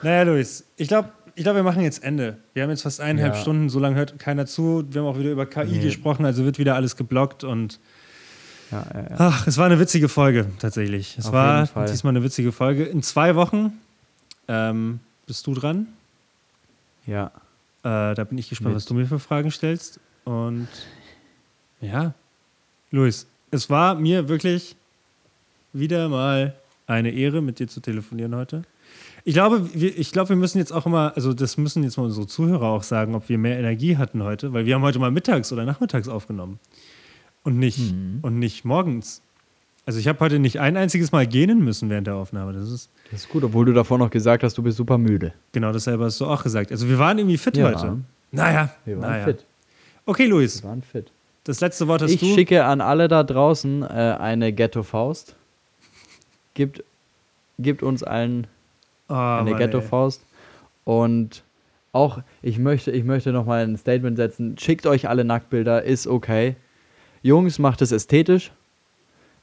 Naja, Luis, ich glaube, ich glaub, wir machen jetzt Ende. Wir haben jetzt fast eineinhalb Ja. Stunden, so lange hört keiner zu. Wir haben auch wieder über KI Nee. gesprochen, also wird wieder alles geblockt und Ja, ja, ach, es war eine witzige Folge tatsächlich. Es Auf war diesmal eine witzige Folge. In zwei Wochen ähm, bist du dran. ja. Äh, da bin ich gespannt, Mit- was du mir für Fragen stellst. Und ja, Luis, es war mir wirklich wieder mal eine Ehre, mit dir zu telefonieren heute. Ich glaube, wir, ich glaube, wir müssen jetzt auch immer, also das müssen jetzt mal unsere Zuhörer auch sagen, ob wir mehr Energie hatten heute, weil wir haben heute mal mittags oder nachmittags aufgenommen und nicht, Mhm. und nicht morgens. Also ich habe heute nicht ein einziges Mal gähnen müssen während der Aufnahme. Das ist Das ist gut, obwohl du davor noch gesagt hast, du bist super müde. genau dasselbe hast du auch gesagt. Also wir waren irgendwie fit Ja. heute. Naja, Wir waren naja. fit. Okay, Luis, Wir waren fit. das letzte Wort hast Ich du. schicke an alle da draußen äh, eine Ghetto-Faust. Gibt, gibt uns allen Oh, eine. Ghetto-Faust. Und auch, ich möchte, ich möchte nochmal ein Statement setzen. Schickt euch alle Nacktbilder, ist okay. Jungs, macht es ästhetisch.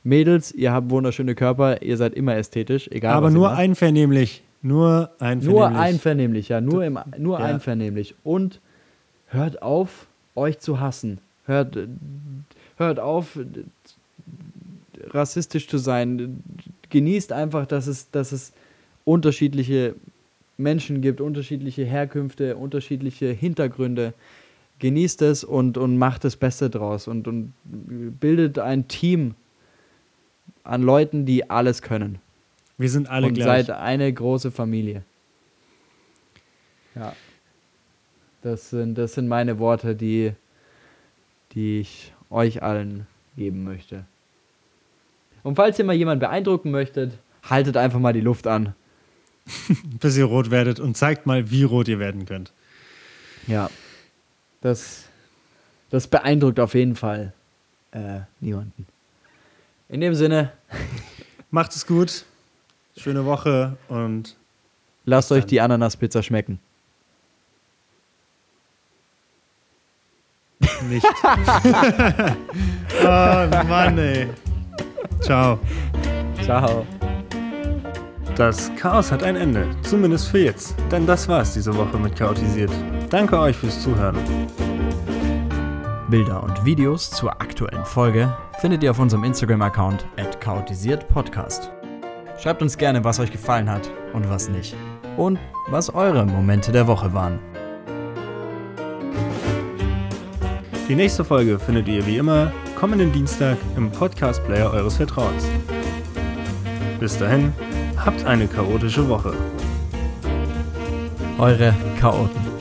Mädels, ihr habt wunderschöne Körper, ihr seid immer ästhetisch, egal Aber nur einvernehmlich. Nur einvernehmlich. Nur einvernehmlich, ja, nur, im, nur Ja. einvernehmlich. Und hört auf, euch zu hassen. Hört, hört auf, rassistisch zu sein. Genießt einfach, dass es, dass es unterschiedliche Menschen gibt, unterschiedliche Herkünfte, unterschiedliche Hintergründe. Genießt es und, und macht das Beste draus und, und bildet ein Team an Leuten, die alles können Wir sind alle und gleich. seid eine große Familie. Ja. Das sind, das sind meine Worte, die, die ich euch allen geben möchte. Und falls ihr mal jemanden beeindrucken möchtet, haltet einfach mal die Luft an. bis ihr rot werdet und zeigt mal, wie rot ihr werden könnt. Ja. Das, das beeindruckt auf jeden Fall äh, niemanden. In dem Sinne, Macht es gut. Schöne Woche und lasst euch die Ananaspizza schmecken. nicht. oh Mann, ey. Ciao. Ciao. Das Chaos hat ein Ende, zumindest für jetzt. Denn das war's diese Woche mit Chaotisiert. Danke euch fürs Zuhören. Bilder und Videos zur aktuellen Folge findet ihr auf unserem Instagram-Account @chaotisiertpodcast. Schreibt uns gerne, was euch gefallen hat und was nicht. Und was eure Momente der Woche waren. Die nächste Folge findet ihr wie immer kommenden Dienstag im Podcast-Player eures Vertrauens. Bis dahin, habt eine chaotische Woche. Eure Chaoten.